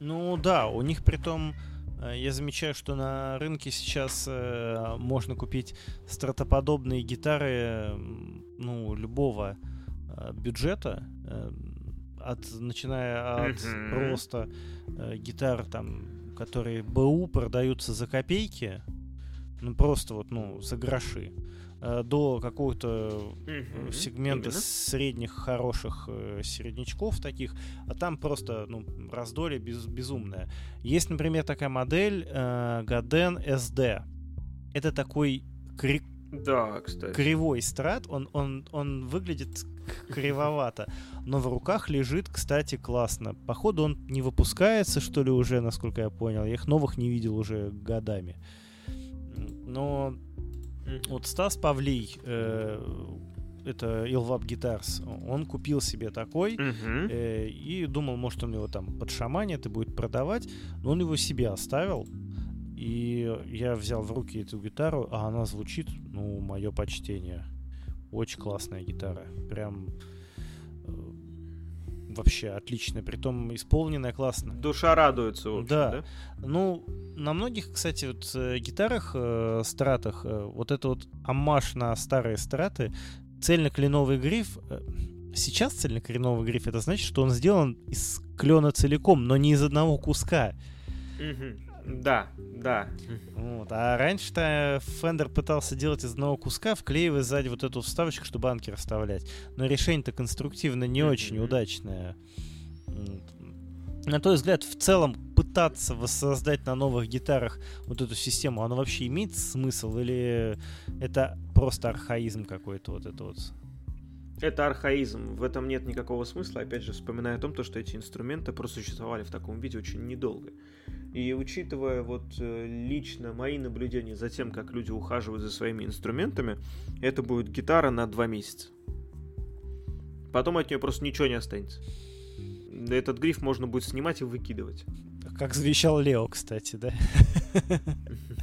Ну да, у них при том я замечаю, что на рынке сейчас э, можно купить стратоподобные гитары, ну, любого э, бюджета, э, от, начиная от просто э, гитар, там, которые БУ продаются за копейки, ну, просто вот, ну, за гроши. Э, до какого-то mm-hmm. сегмента Именно? средних хороших э, середнячков таких, а там просто ну, раздолье без, безумное. Есть, например, такая модель э, Gaden SD. Это такой кри... да, кстати. кривой страт, он, он, он выглядит кривовато, но в руках лежит, кстати, классно. Походу он не выпускается, что ли, уже, насколько я понял. Я их новых не видел уже годами. Но вот Стас Павлий, э, это Ilvap Guitars, он купил себе такой uh-huh. э, и думал, может, он его там под шаманит и будет продавать, но он его себе оставил. И я взял в руки эту гитару, а она звучит, ну, мое почтение. Очень классная гитара. Прям вообще отличная, притом исполненная классно. Душа радуется, в общем, Да. да? Ну, на многих, кстати, вот э, гитарах, э, стратах, э, вот это вот аммаж на старые страты, цельно-кленовый гриф, э, сейчас цельно-кленовый гриф, это значит, что он сделан из клена целиком, но не из одного куска. Мгм. Да, да. Вот. А раньше-то Fender пытался делать из одного куска, вклеивая сзади вот эту вставочку, чтобы анкер вставлять. Но решение-то конструктивно не Мгм. очень удачное. На твой взгляд, в целом пытаться воссоздать на новых гитарах вот эту систему, оно вообще имеет смысл или это просто архаизм какой-то вот это вот? Это архаизм, в этом нет никакого смысла. Опять же, вспоминая о том, то, что эти инструменты просуществовали в таком виде очень недолго. И учитывая вот э, лично мои наблюдения за тем, как люди ухаживают за своими инструментами, это будет гитара на два месяца. Потом от нее просто ничего не останется. Этот гриф можно будет снимать и выкидывать. Как завещал Лео, кстати, да?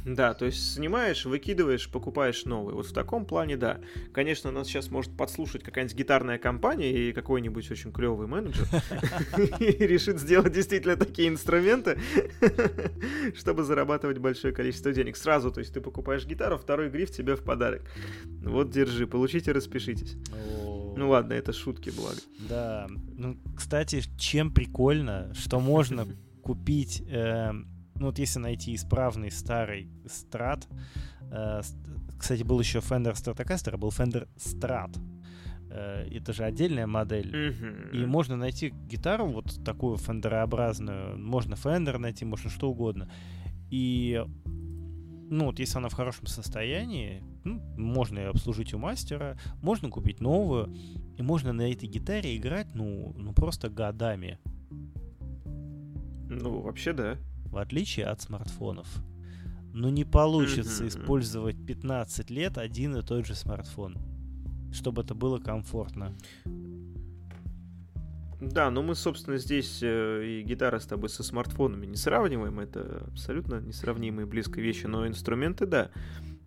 Да, то есть снимаешь, выкидываешь, покупаешь новый. Вот в таком плане, да. Конечно, нас сейчас может подслушать какая-нибудь гитарная компания и какой-нибудь очень клевый менеджер и решит сделать действительно такие инструменты, чтобы зарабатывать большое количество денег. Сразу, то есть ты покупаешь гитару, второй гриф тебе в подарок. Вот, держи, получите, распишитесь. Ну ладно, это шутки, благо. Да. Ну, кстати, чем прикольно, что можно купить, э, ну вот если найти исправный старый страт, э, кстати, был еще Fender Stratocaster, а был Fender Strat. Э, это же отдельная модель. И Мгм. можно найти гитару вот такую фендерообразную. Можно Fender найти, можно что угодно. И ну вот если она в хорошем состоянии, ну, можно ее обслужить у мастера, можно купить новую, и можно на этой гитаре играть, ну, ну просто годами, Ну, вообще, да. в отличие от смартфонов. Ну не получится Мгм. использовать 15 лет один и тот же смартфон, чтобы это было комфортно. Да, но мы, собственно, здесь э, и гитара с тобой со смартфонами не сравниваем. Это абсолютно несравнимые близкие вещи. Но инструменты, да.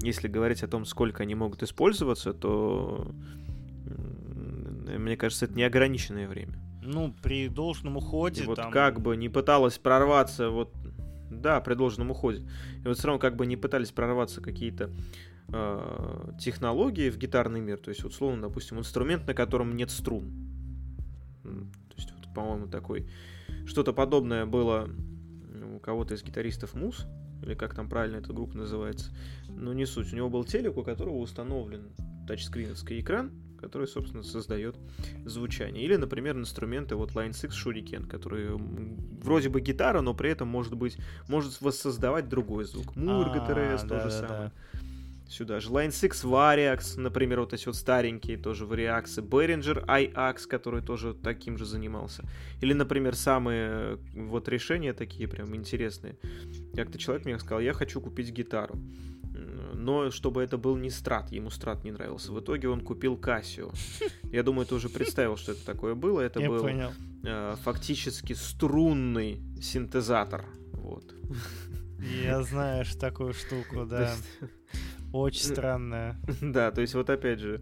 Если говорить о том, сколько они могут использоваться, то мне кажется, это неограниченное время. Ну, при должном уходе И вот там... как бы не пыталась прорваться, вот, да, при должном уходе. И вот все равно как бы не пытались прорваться какие-то э, технологии в гитарный мир. То есть, вот, словно, допустим, инструмент, на котором нет струн. То есть, вот, по-моему, такой... Что-то подобное было у кого-то из гитаристов Мус, или как там правильно эта группа называется. Но не суть. У него был телек, у которого установлен тачскриновский экран, который, собственно, создает звучание. Или, например, инструменты вот Line 6 Shuriken, которые м, вроде бы гитара, но при этом может быть может воссоздавать другой звук. Мур, А, GTRS, то же самое. Сюда же Line 6 Variax, например, вот эти вот старенькие тоже вариаксы. Behringer iAx, который тоже таким же занимался. Или, например, самые э, вот решения такие прям интересные. Как-то человек мне сказал, я хочу купить гитару. Но чтобы это был не страт, ему страт не нравился. В итоге он купил Casio. Я думаю, ты уже представил, что это такое было. Это Я был понял. э, фактически струнный синтезатор. Вот. Я знаю такую штуку, да. Очень странная. Да, то есть вот опять же,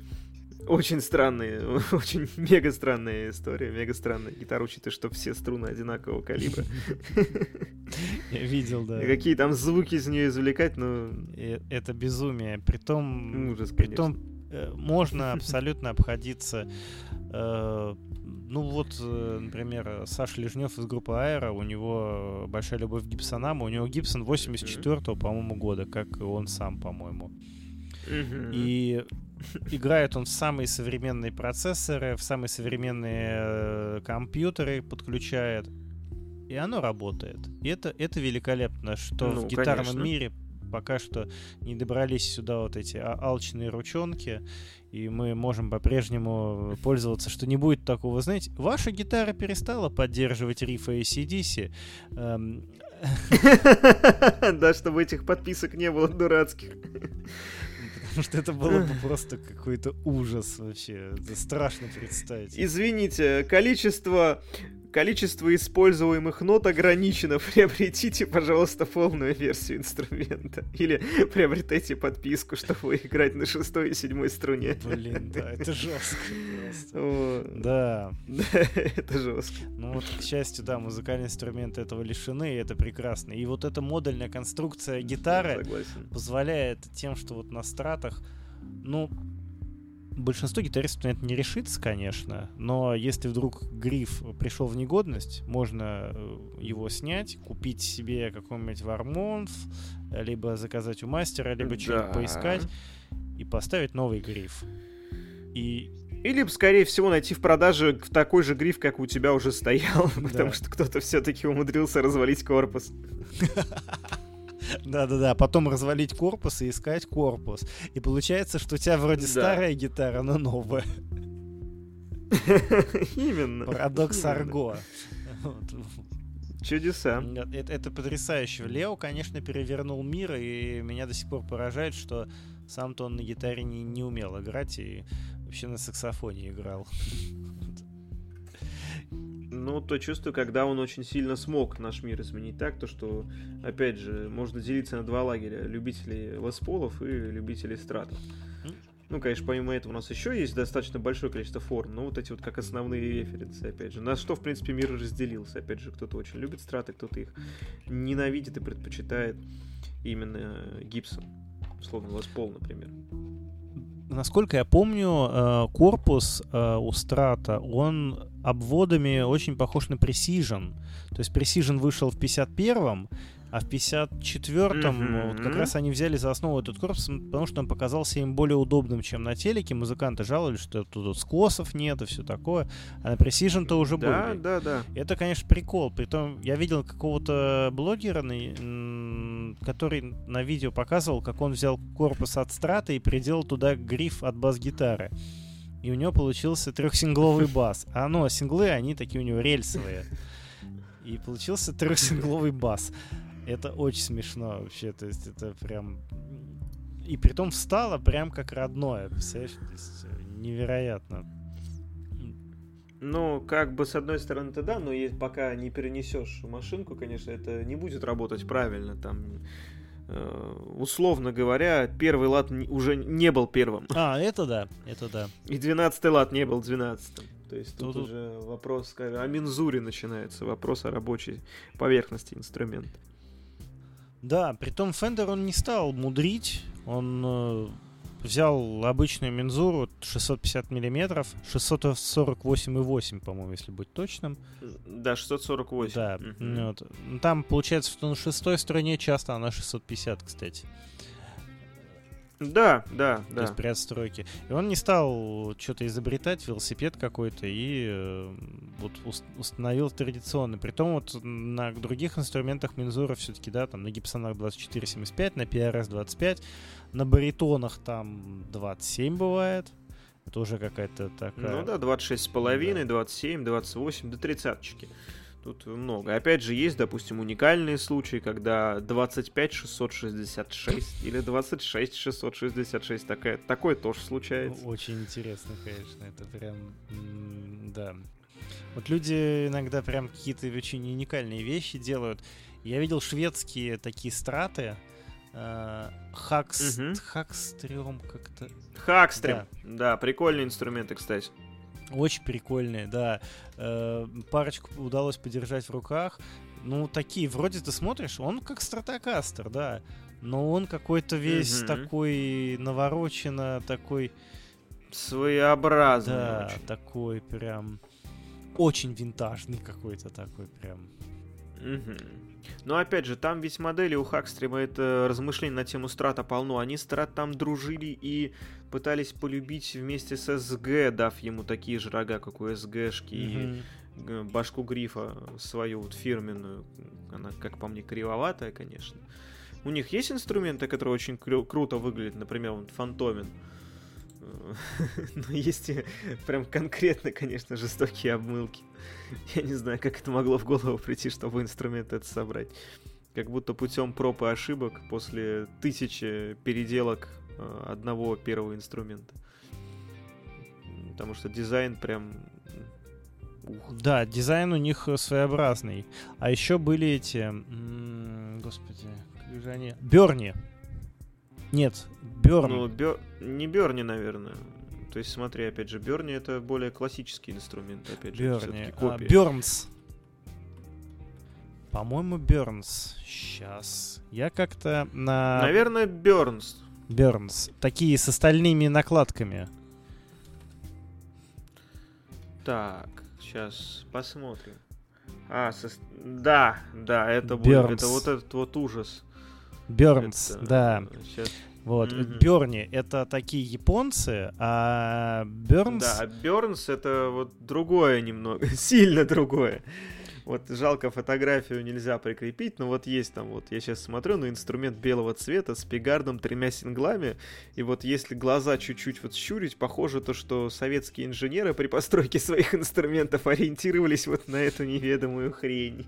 очень странная, очень мега странная история, мега странная гитара, учитывая, что все струны одинакового калибра. Я видел, да. И какие там звуки из нее извлекать, ну, И Это безумие. Притом, ужас, притом э, можно абсолютно обходиться. э, Ну вот, э, например, Саша Лежнев из группы Аэро, у него большая любовь к Гибсонам, у него Гибсон 84-го, по-моему, года, как и он сам, по-моему. И играет он в самые современные процессоры, в самые современные э, компьютеры подключает. И оно работает. И это, это великолепно, что Ну, в гитарном конечно. мире пока что не добрались сюда вот эти а- алчные ручонки, и мы можем по-прежнему пользоваться, что не будет такого, знаете, ваша гитара перестала поддерживать рифы ACDC, эм, Да, чтобы этих подписок не было дурацких. Потому что это было бы просто какой-то ужас вообще. Это страшно представить. Извините, количество Количество используемых нот ограничено. Приобретите, пожалуйста, полную версию инструмента. Или приобретайте подписку, чтобы играть на шестой и седьмой струне. Блин, да, это жестко. О, Да. да, это жестко. Ну вот, к счастью, да, музыкальные инструменты этого лишены, и это прекрасно. И вот эта модульная конструкция гитары позволяет тем, что вот на стратах, ну, большинство гитаристов на это не решится, конечно, но если вдруг гриф пришел в негодность, можно э, его снять, купить себе какой-нибудь вармонт, либо заказать у мастера, либо что-нибудь Да. поискать и поставить новый гриф. И Или, скорее всего, найти в продаже в такой же гриф, как у тебя уже стоял, Да. потому что кто-то все-таки умудрился развалить корпус. Да-да-да, потом развалить корпус и искать корпус. И получается, что у тебя вроде Да. старая гитара, но новая. Именно. Парадокс. Арго. Чудеса. Это, это потрясающе. Лео, конечно, перевернул мир, и меня до сих пор поражает, что сам-то он на гитаре не, не умел играть и вообще на саксофоне играл. Ну, то чувствую, когда он очень сильно смог наш мир изменить так, то что, опять же, можно делиться на два лагеря. Любителей лесполов и любителей стратов. Ну, конечно, помимо этого у нас еще есть достаточно большое количество форм, но вот эти вот как основные референсы, опять же. На что, в принципе, мир разделился. Опять же, кто-то очень любит страты, кто-то их ненавидит и предпочитает именно гипсом. Словно леспол, например. Насколько я помню, э, корпус э, у Страта, он обводами очень похож на Precision. То есть Precision вышел в 51-м, а в 54-м Мгм. вот как раз они взяли за основу этот корпус, потому что он показался им более удобным, чем на телеке. Музыканты жаловались, что тут скосов нет и все такое. А на Precision-то уже Да, были. да, да. Это, конечно, прикол. Притом я видел какого-то блогера, который на видео показывал, как он взял корпус от страта и приделал туда гриф от бас-гитары. И у него получился трехсингловый бас. А ну, а синглы, они такие у него рельсовые. И получился трехсингловый бас. Это очень смешно вообще. То есть это прям... И притом встало прям как родное. Представляешь? То есть э, невероятно. Ну, как бы с одной стороны-то да, но пока не перенесешь машинку, конечно, это не будет работать правильно. Там, условно говоря, первый лад уже не был первым. А, это да, это да. И двенадцатый лад не был двенадцатым. То есть тут Тут- уже вопрос скажем, о мензуре начинается, вопрос о рабочей поверхности инструмента. Да, притом Fender он не стал мудрить, он э, взял обычную мензуру 650 миллиметров, 648,8, по-моему, если быть точным. Да, 648. Да, Мгм. вот. Ну, Там получается, что на шестой струне часто она 650, кстати. Да, да, То да. есть при отстройке. И он не стал что-то изобретать, велосипед какой-то, и э, вот ус- установил традиционно. Притом вот на других инструментах мензура все-таки, да, там на гибсонах 24,75, на PRS 25, на баритонах там 27 бывает. Это уже какая-то такая... Ну да, 26 с половиной, Да. 27, 28 до тридцаточки. Тут много. Опять же, есть, допустим, уникальные случаи, когда 25 666 или 26 666. Такая, такое тоже случается. Очень интересно, конечно, это прям, да. Вот люди иногда прям какие-то очень уникальные вещи делают. Я видел шведские такие страты, Хакс, Мгм. Хакстрем как-то. Хакстрем. Да. прикольные инструменты, кстати. Очень прикольные, да. Э, парочку удалось подержать в руках. Ну, такие, вроде ты смотришь, он как стратокастер, да. Но он какой-то весь Мгм. такой навороченно, такой Своеобразные Да, очень. такой прям очень винтажный какой-то такой прям. Мгм. Но опять же, там ведь модели у Хакстрима это размышления на тему страта полно. Они страт там дружили и пытались полюбить вместе с СГ, дав ему такие же рога, как у СГшки, и Мгм. г- башку грифа свою вот фирменную. Она, как по мне, кривоватая, конечно. У них есть инструменты, которые очень кру- круто выглядят, например, вот Фантомин. Но есть и прям конкретно, конечно, жестокие обмылки. Я не знаю, как это могло в голову прийти, чтобы инструмент это собрать. Как будто путем проб и ошибок после тысячи переделок э, одного первого инструмента. Потому что дизайн прям Ух. Да, дизайн у них своеобразный. А еще были эти... Господи, как же они... Берни. Нет, Берн. Ну, Бё- не Берни, наверное. То есть, смотри, опять же, Берни это более классический инструмент, опять же, Берни. всё-таки копия. Бернс. По-моему, Бернс. Сейчас. Я как-то на... Наверное, Бернс. Бернс. Такие с остальными накладками. Так, сейчас посмотрим. А, сос- да, да, это будет, Бёрнс. это вот этот вот ужас. Бернс, Это, да. щас- Вот. Мгм. Берни это такие японцы, а Бернс... Да, а Бернс это вот другое немного, сильно другое. Вот жалко, фотографию нельзя прикрепить, но вот есть там, вот я сейчас смотрю на инструмент белого цвета с пегардом, тремя синглами, и вот если глаза чуть-чуть вот щурить, похоже то, что советские инженеры при постройке своих инструментов ориентировались вот на эту неведомую хрень.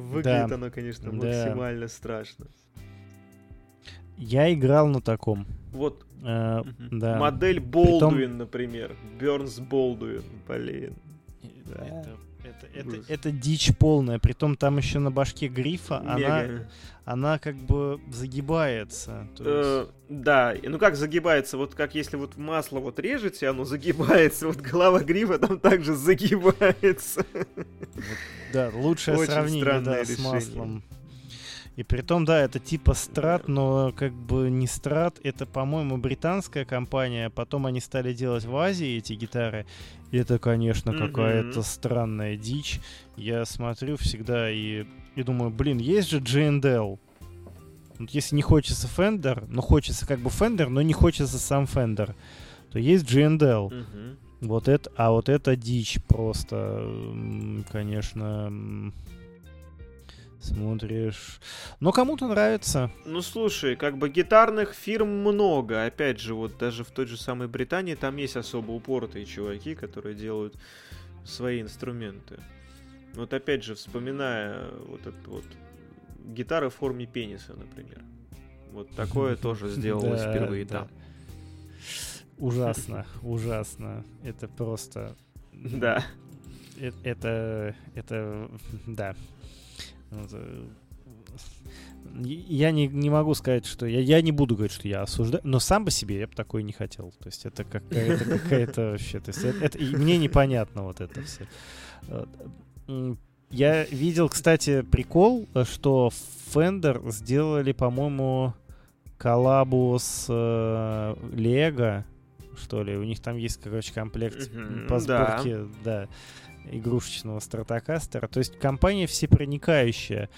Выглядит Да. оно, конечно, Да. максимально страшно. Я играл на таком. Вот Э, Мгм. да. Модель Болдуин, например. Бернс Болдуин. Блин. Да. Это, это, это, это дичь полная. Притом там еще на башке грифа она, Мега. она как бы загибается. Э, есть- да, и ну как загибается, вот как если вот масло вот режете, оно загибается, вот голова грифа там также загибается. да, лучшее очень сравнение да, с маслом. И при том, да, это типа страт, но как бы не страт. Это, по-моему, британская компания. Потом они стали делать в Азии эти гитары. И это, конечно, Мгм. какая-то странная дичь. Я смотрю всегда и, и думаю, блин, есть же G&L. Вот если не хочется Fender, но хочется как бы Fender, но не хочется сам Fender, то есть G&L. Мгм. Вот это, а вот это дичь просто, конечно, смотришь. Но кому-то нравится. Ну слушай, как бы гитарных фирм много. Опять же, вот даже в той же самой Британии там есть особо упоротые чуваки, которые делают свои инструменты. Вот опять же, вспоминая вот этот вот гитары в форме пениса, например. Вот такое тоже сделалось впервые там. Ужасно, ужасно. Это просто... Да. э- Это, это, да. Вот, э, Я не, не могу сказать, что... Я, я не буду говорить, что я осуждаю, но сам по себе я бы такой не хотел. То есть это какая-то какая-то вообще... То есть это, это- мне непонятно вот это все. М, Я видел, кстати, прикол, э, что Fender сделали, по-моему, коллабу с э, Lego, что ли. У них там есть, короче, комплект Мгм, по да. сборке, да, игрушечного стратокастера. То есть компания всепроникающая.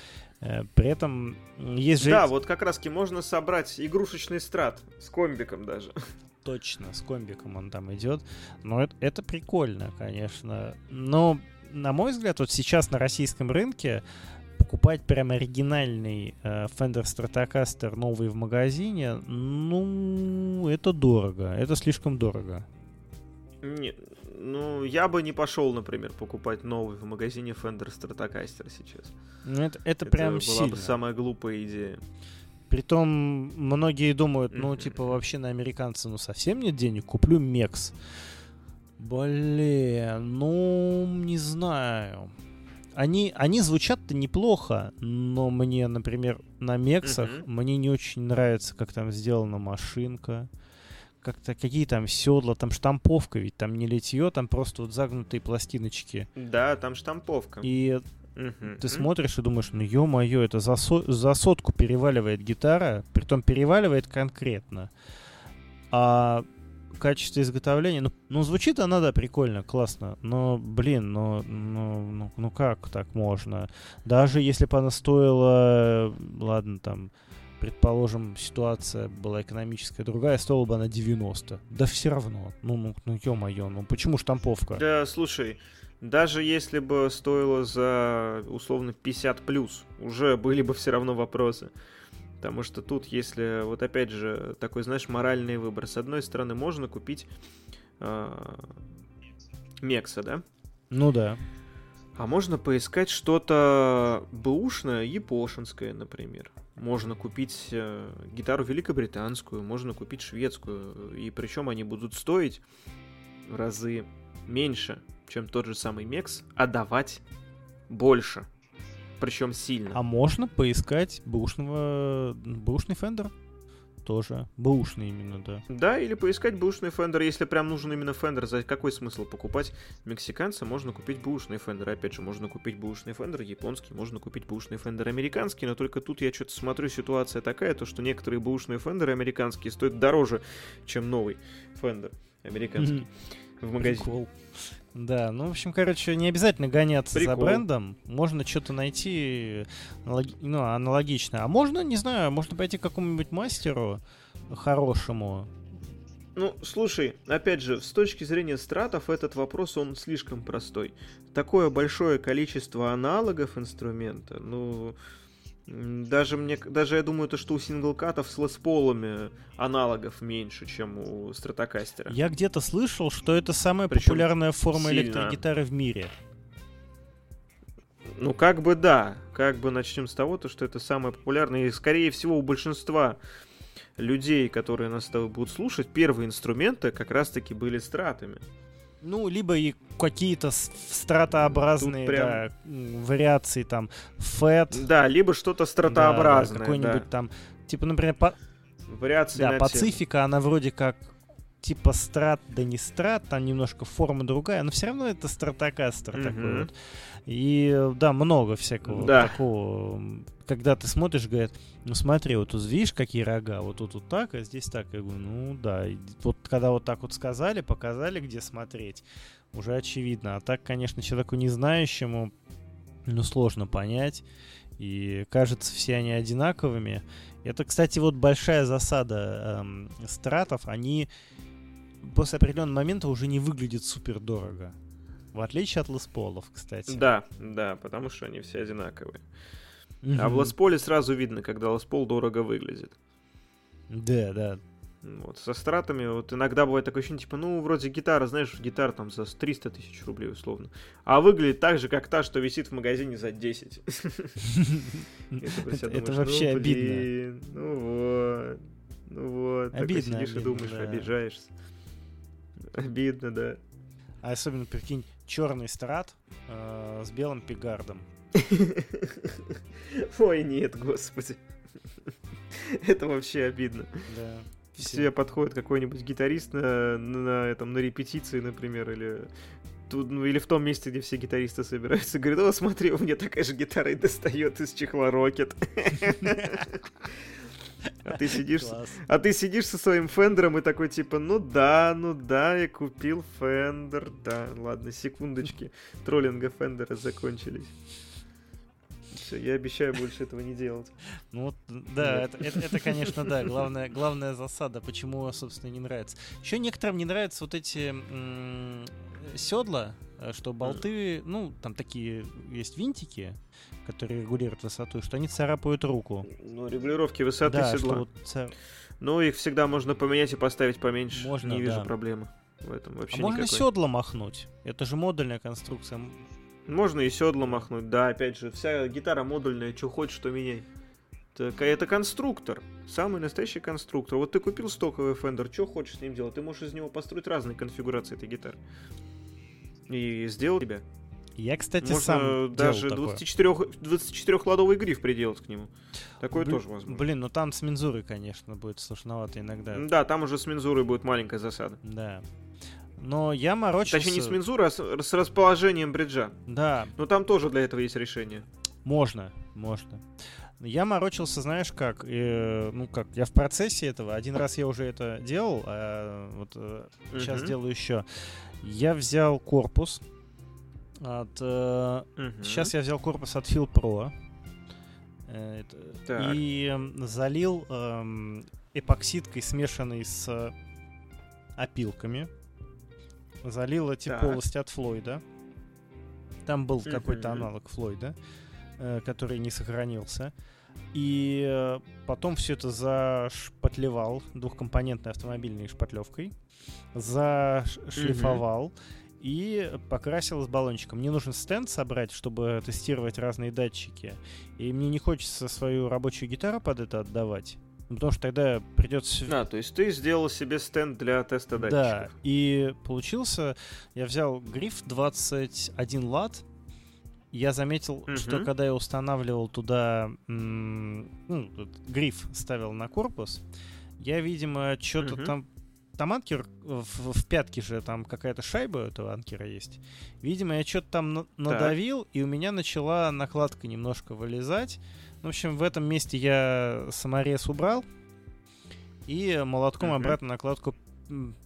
Э, При этом есть же... Да, вот как раз можно собрать игрушечный страт с комбиком даже. Точно, с комбиком он там идет. Но это, это прикольно, конечно. Но, на мой взгляд, вот сейчас на российском рынке покупать прям оригинальный э, Fender Stratocaster новый в магазине, ну, это дорого. Это слишком дорого. Не, ну, я бы не пошел, например, покупать новый в магазине Fender Stratocaster сейчас. Ну, это, это, прям была сильно. бы самая глупая идея. Притом, многие думают, ну, типа, вообще на американца, ну, совсем нет денег, куплю Мекс. Блин, ну, не знаю. Они, они звучат-то неплохо, но мне, например, на Мексах, мне не очень нравится, как там сделана машинка. Как-то какие там седла, там штамповка, ведь там не литье, там просто вот загнутые пластиночки. Да, там штамповка. И Мгм. ты смотришь и думаешь, ну ё-моё, это за, со- за сотку переваливает гитара, притом переваливает конкретно. А качество изготовления, ну, ну звучит она, да, прикольно, классно, но, блин, ну, ну, ну, ну как так можно? Даже если бы она стоила, ладно, там, предположим, ситуация была экономическая другая, стоила бы она 90. Да все равно. Ну, ну, ну ё-моё, ну почему штамповка? Да, слушай, даже если бы стоило за условно 50 плюс, уже были бы все равно вопросы. Потому что тут, если, вот опять же, такой, знаешь, моральный выбор. С одной стороны, можно купить а, Мекса, да? Ну да. А можно поискать что-то бэушное, япошинское, например. Можно купить э, гитару великобританскую, можно купить шведскую. И причем они будут стоить в разы меньше, чем тот же самый Мекс, а давать больше. Причем сильно. А можно поискать бэушного... бэушный фендер? Тоже. Бэушный именно, да. Да, или поискать бэушный фендер, если прям нужен именно фендер. За какой смысл покупать мексиканца? Можно купить бэушный фендер. Опять же, можно купить бэушный фендер японский, можно купить бэушный фендер американский, но только тут я что-то смотрю, ситуация такая, то что некоторые бэушные фендеры американские стоят дороже, чем новый фендер американский mm-hmm. в магазине. Прикол. Да, ну, в общем, короче, не обязательно гоняться Прикол. за брендом. Можно что-то найти аналоги- ну, аналогичное. А можно, не знаю, можно пойти к какому-нибудь мастеру хорошему. Ну, слушай, опять же, с точки зрения стратов этот вопрос, он слишком простой. Такое большое количество аналогов инструмента, ну... Даже мне, даже я думаю, то, что у синглкатов с лесполами аналогов меньше, чем у стратокастера. Я где-то слышал, что это самая Причем популярная форма сильно. электрогитары в мире. Ну, как бы да. Как бы начнем с того, то, что это самое популярное. И, скорее всего, у большинства людей, которые нас с тобой будут слушать, первые инструменты как раз-таки были стратами. Ну, либо и какие-то стратообразные прям... да, вариации, там, фэт. Да, либо что-то стратообразное. Да, какой-нибудь да. там, типа, например, по... Вариации да, Пацифика, тему. она вроде как типа страт, да не страт, там немножко форма другая, но все равно это стратокастер mm-hmm. такой вот. И да, много всякого да. такого. Когда ты смотришь, говорят, ну смотри, вот тут видишь, какие рога, вот тут вот так, а здесь так. Я говорю, ну да. И вот когда вот так вот сказали, показали, где смотреть, уже очевидно. А так, конечно, человеку не знающему, ну сложно понять. И кажется, все они одинаковыми. Это, кстати, вот большая засада эм, стратов. Они после определенного момента уже не выглядят супер дорого. В отличие от Лесполов, кстати. Да, да, потому что они все одинаковые. Mm-hmm. А в Лесполе сразу видно, когда Леспол дорого выглядит. Да, да. Вот, со стратами, вот иногда бывает такое ощущение, типа, ну, вроде гитара, знаешь, гитара там за 300 тысяч рублей, условно. А выглядит так же, как та, что висит в магазине за 10. Это вообще обидно. Ну вот, ну вот. Обидно. сидишь и думаешь, обижаешься. Обидно, да. А особенно, прикинь, черный страт э, с белым пигардом. Ой, нет, господи. Это вообще обидно. Да. Все подходит какой-нибудь гитарист на, на, этом, на репетиции, например, или тут, ну, или в том месте, где все гитаристы собираются, говорит, о, смотри, у меня такая же гитара и достает из чехла Рокет. А ты сидишь, а ты сидишь со своим фендером и такой типа, ну да, ну да, я купил фендер, да, ладно, секундочки, троллинга фендера закончились. Все, я обещаю больше этого не делать. Ну да, это, это, это, конечно, да, главная, главная засада, почему, собственно, не нравится. Еще некоторым не нравятся вот эти м- седла, что болты, ну, там такие есть винтики, которые регулируют высоту, что они царапают руку. Ну, регулировки высоты да, седла. Вот цар... Ну, их всегда можно поменять и поставить поменьше. Можно, Не вижу да. проблемы в этом вообще. А никакой. можно седло махнуть. Это же модульная конструкция. Можно и седло махнуть, да, опять же, вся гитара модульная, что хочешь, что меняй. Так, это конструктор, самый настоящий конструктор. Вот ты купил стоковый Fender, что хочешь с ним делать? Ты можешь из него построить разные конфигурации этой гитары. И сделать тебя. Я, кстати, Можно сам даже 24, 24-ладовый гриф приделать к нему. Такое Б- тоже возможно. Блин, ну там с мензурой, конечно, будет сложновато иногда. Да, там уже с мензурой будет маленькая засада. Да. Но я морочился... Точнее, не с мензурой, а с, с расположением бриджа. Да. Но там тоже для этого есть решение. Можно, можно. Я морочился, знаешь как, и, ну как, я в процессе этого, один раз я уже это делал, а вот uh сейчас делаю еще. Я взял корпус, от, э, угу. Сейчас я взял корпус от Fil Pro. Э, и залил э, эпоксидкой, смешанной с опилками. Залил эти так. полости от Флойда. Там был какой-то аналог Флойда, э, который не сохранился. И э, потом все это зашпатлевал двухкомпонентной автомобильной шпатлевкой. Зашлифовал. mm и покрасил с баллончиком. Мне нужен стенд собрать, чтобы тестировать разные датчики. И мне не хочется свою рабочую гитару под это отдавать. Потому что тогда придется... А, то есть ты сделал себе стенд для теста датчиков. Да, и получился, я взял гриф 21 лат, я заметил, Мгм. что когда я устанавливал туда ну, гриф ставил на корпус, я, видимо, что-то Мгм. там там анкер в, в пятке же там какая-то шайба у этого анкера есть. Видимо, я что-то там на- надавил, и у меня начала накладка немножко вылезать. В общем, в этом месте я саморез убрал и молотком Мгм. обратно накладку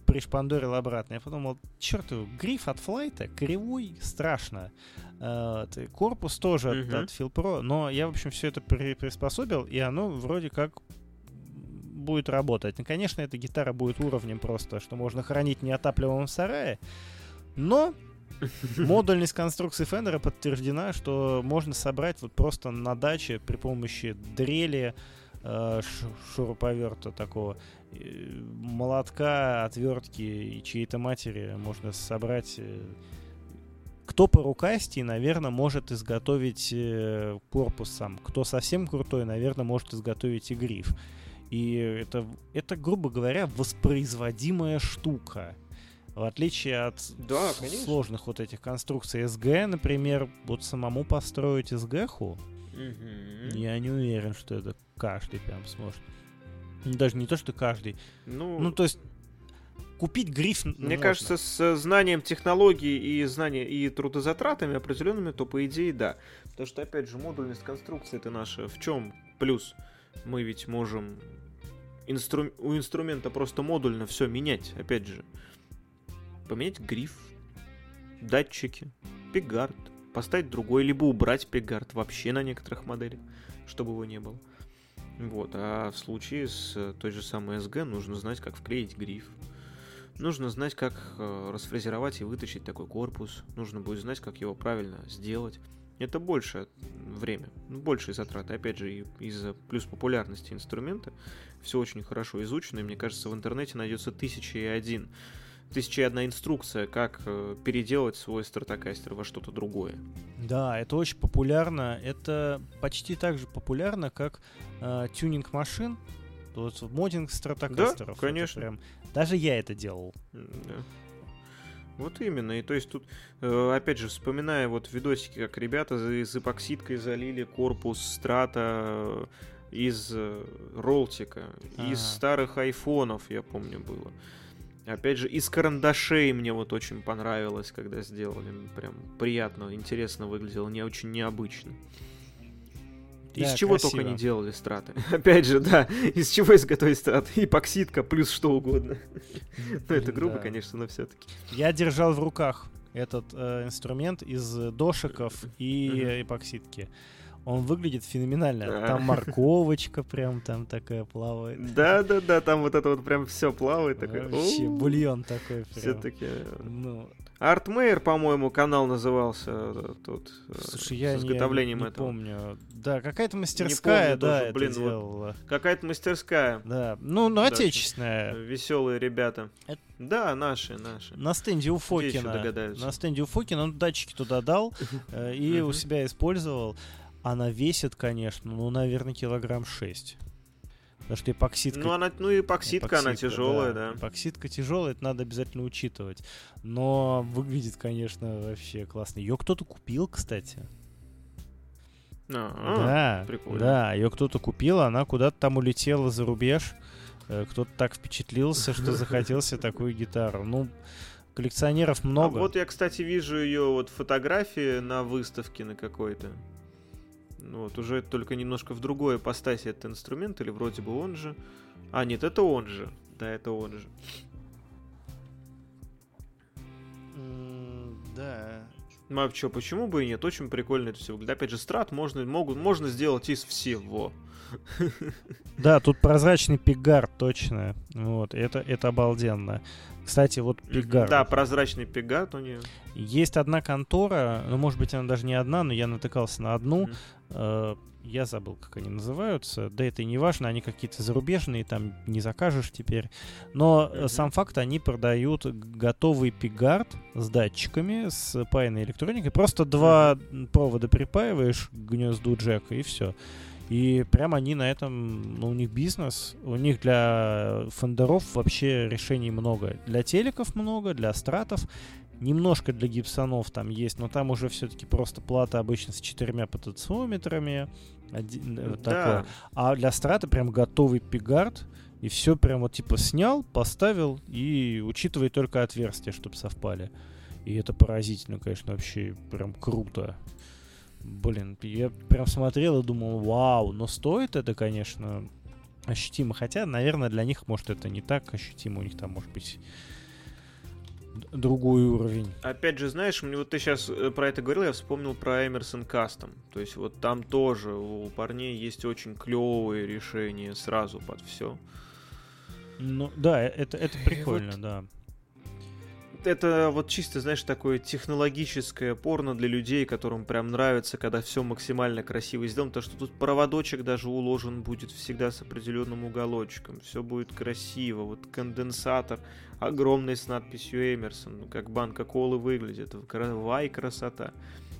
пришпандорил обратно. Я подумал, черт гриф от флайта кривой, страшно. Э, корпус тоже от, Мгм. от Филпро, но я, в общем, все это при- приспособил, и оно вроде как будет работать. Ну, конечно, эта гитара будет уровнем просто, что можно хранить в неотапливаемом сарае, но модульность конструкции Фендера подтверждена, что можно собрать вот просто на даче при помощи дрели, э, шуруповерта такого, молотка, отвертки и чьей-то матери можно собрать. э, Кто по рукасти, наверное, может изготовить э, корпус сам. Кто совсем крутой, наверное, может изготовить и гриф. И это, это, грубо говоря, воспроизводимая штука. В отличие от Да, конечно. сложных вот этих конструкций SG, например, вот самому построить SG-ху, Мгм. я не уверен, что это каждый прям сможет. Даже не то, что каждый. Ну, Ну, то есть, купить гриф Мне можно. кажется, с знанием технологий и знанием и трудозатратами определенными, то по идее да. Потому что, опять же, модульность конструкции это наша. В чем плюс? Мы ведь можем инстру- у инструмента просто модульно все менять. Опять же, поменять гриф, датчики, пигард, поставить другой, либо убрать пигард вообще на некоторых моделях, чтобы его не было. Вот, а в случае с э, той же самой SG нужно знать, как вклеить гриф. Нужно знать, как э, расфрезеровать и вытащить такой корпус. Нужно будет знать, как его правильно сделать. Это больше время, большие затраты. Опять же, из-за плюс популярности инструмента все очень хорошо изучено. И мне кажется, в интернете найдется тысяча и один тысяча и одна инструкция, как э, переделать свой стратокастер во что-то другое. Да, это очень популярно. Это почти так же популярно, как э, тюнинг машин. Вот модинг стратокастеров. Это конечно. прям- Даже я это делал. Да. Вот именно. И то есть тут, э, опять же, вспоминая вот видосики, как ребята с эпоксидкой залили корпус страта э, из ролтика, из Ага. старых айфонов, я помню, было. Опять же, из карандашей мне вот очень понравилось, когда сделали. Прям приятно, интересно выглядело, не очень необычно. Из Да, чего красиво. только не делали страты. Опять же, да, из чего изготовить страты? Эпоксидка плюс что угодно. Ну, это грубо, да. конечно, но все-таки. Я держал в руках этот э, инструмент из дошиков и Мгм. эпоксидки. Он выглядит феноменально. Да. Там морковочка прям там такая плавает. Да, да, да, там вот это вот прям все плавает. такое. Вообще, «О, бульон такой прям. Все-таки. Ну, Артмейер, по-моему, канал назывался э, тут э, слушай, я с не, изготовлением не этого. помню. Да, какая-то мастерская, помню да, тоже, это блин, вот. делала. Какая-то мастерская. Да, ну, ну Да, отечественная. Веселые ребята. Это- Да, наши, наши. На стенде у Фокина. На стенде у Фокина он датчики туда дал э, и у себя использовал. Она весит, конечно, ну, наверное, килограмм 6. Потому что эпоксидка... Ну, она, ну и эпоксидка, она эпоксидка, тяжелая, да. Эпоксидка тяжелая, это надо обязательно учитывать. Но выглядит, конечно, вообще классно. Ее кто-то купил, кстати. А, да, прикольно. да, ее кто-то купил, она куда-то там улетела за рубеж. Э, Кто-то так впечатлился, что захотел себе такую гитару. Ну, коллекционеров А много. вот я, кстати, вижу ее вот фотографии на выставке на какой-то. Ну Вот, уже только немножко в другой ипостаси этот инструмент, или вроде бы он же. А, нет, это он же. Да, это он же. Да. Ну а чё, почему бы и нет? Очень прикольно это все выглядит. Опять же, страт можно, могут, можно сделать из всего. Да, тут прозрачный пигард, точно. Вот, это, это обалденно. Кстати, вот пигард. Да, прозрачный пегат у нее. Есть одна контора, ну, может быть, она даже не одна, но я натыкался на одну. Э, я забыл, как они называются. Да это и не важно, они какие-то зарубежные, там не закажешь теперь. Но Мгм. сам факт, они продают готовый пигард с датчиками, с паянной электроникой. Просто два провода припаиваешь к гнезду джека, и все. И прям они на этом, ну, у них бизнес, у них для фендеров вообще решений много. Для телеков много, для стратов, немножко для гибсонов там есть, но там уже все-таки просто плата обычно с четырьмя потенциометрами. Один, э, вот да. такое. А для страта прям готовый пигард, и все прям вот типа снял, поставил и учитывая только отверстия, чтобы совпали. И это поразительно, конечно, вообще прям круто. Блин, я прям смотрел и думал, вау, но стоит это, конечно, ощутимо. Хотя, наверное, для них, может, это не так ощутимо. У них там, может быть, другой уровень. Опять же, знаешь, мне вот ты сейчас э, про это говорил, я вспомнил про Emerson Custom. То есть вот там тоже у парней есть очень клевые решения сразу под все. Ну да, э, это, это прикольно, вот да. Это вот чисто, знаешь, такое технологическое порно для людей, которым прям нравится, когда все максимально красиво сделано, то что тут проводочек даже уложен будет всегда с определенным уголочком, все будет красиво, вот конденсатор огромный с надписью Эмерсон, ну, как банка колы выглядит, вай красота.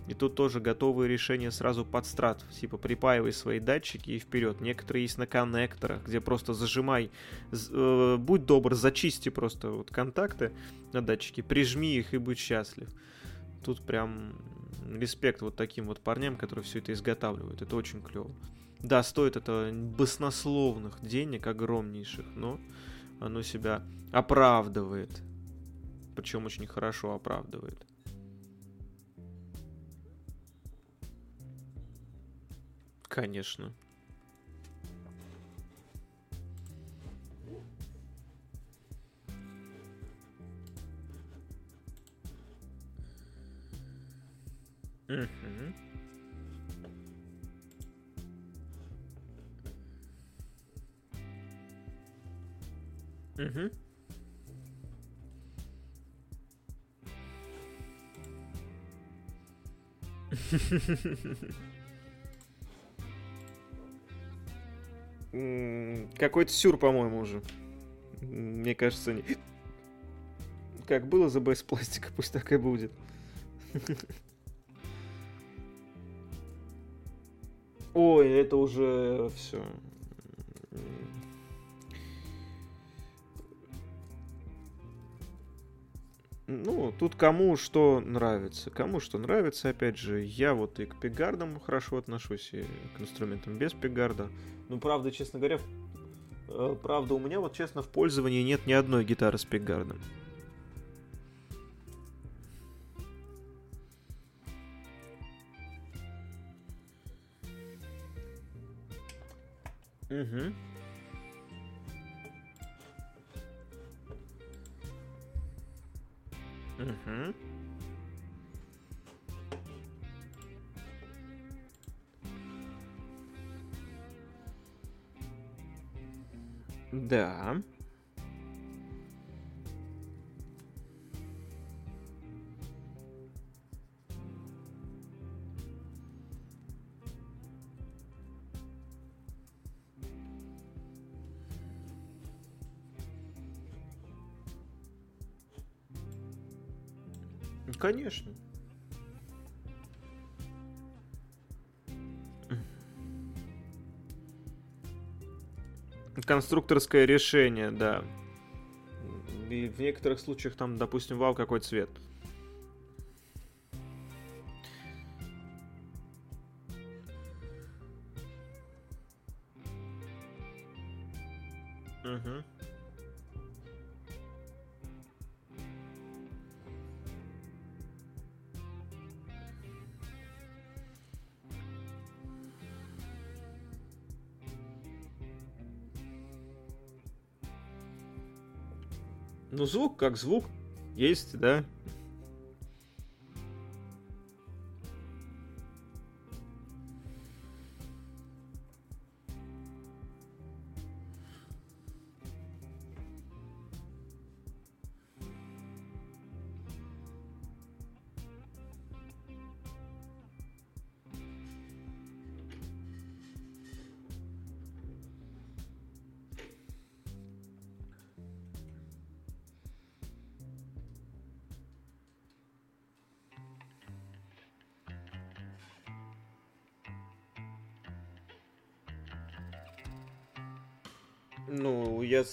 И тут тоже готовые решения сразу под страт. Типа припаивай свои датчики и вперед. Некоторые есть на коннекторах, где просто зажимай. Э, будь добр, зачисти просто вот контакты на датчике, прижми их и будь счастлив. Тут прям респект вот таким вот парням, которые все это изготавливают. Это очень клево. Да, стоит это баснословных денег, огромнейших, но оно себя оправдывает. Причем очень хорошо оправдывает. Конечно. Угу. Угу. Какой-то сюр, по-моему, уже. Мне кажется, не... Как было за без пластика, пусть так и будет. Ой, это уже все. Ну, тут кому что нравится. Кому что нравится, опять же, я вот и к пегардам хорошо отношусь, и к инструментам без пегарда. Ну, правда, честно говоря, э, правда, у меня вот, честно, в пользовании нет ни одной гитары с пегардом. Угу. Угу. Да. Конечно. Конструкторское решение, да. И в некоторых случаях там, допустим, вау, какой цвет. Звук как звук. Есть, да.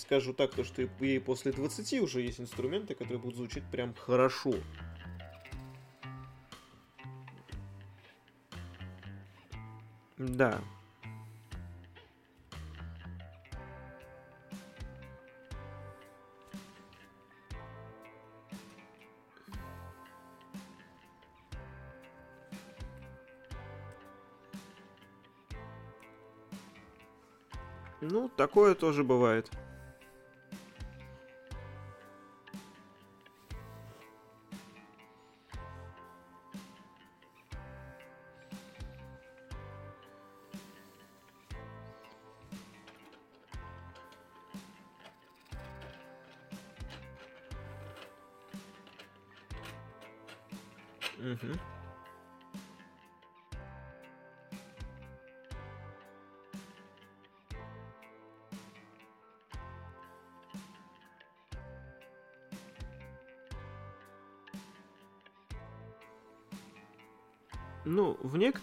Скажу так, то, что и после 20 уже есть инструменты, которые будут звучать прям хорошо. Да. Ну, такое тоже бывает.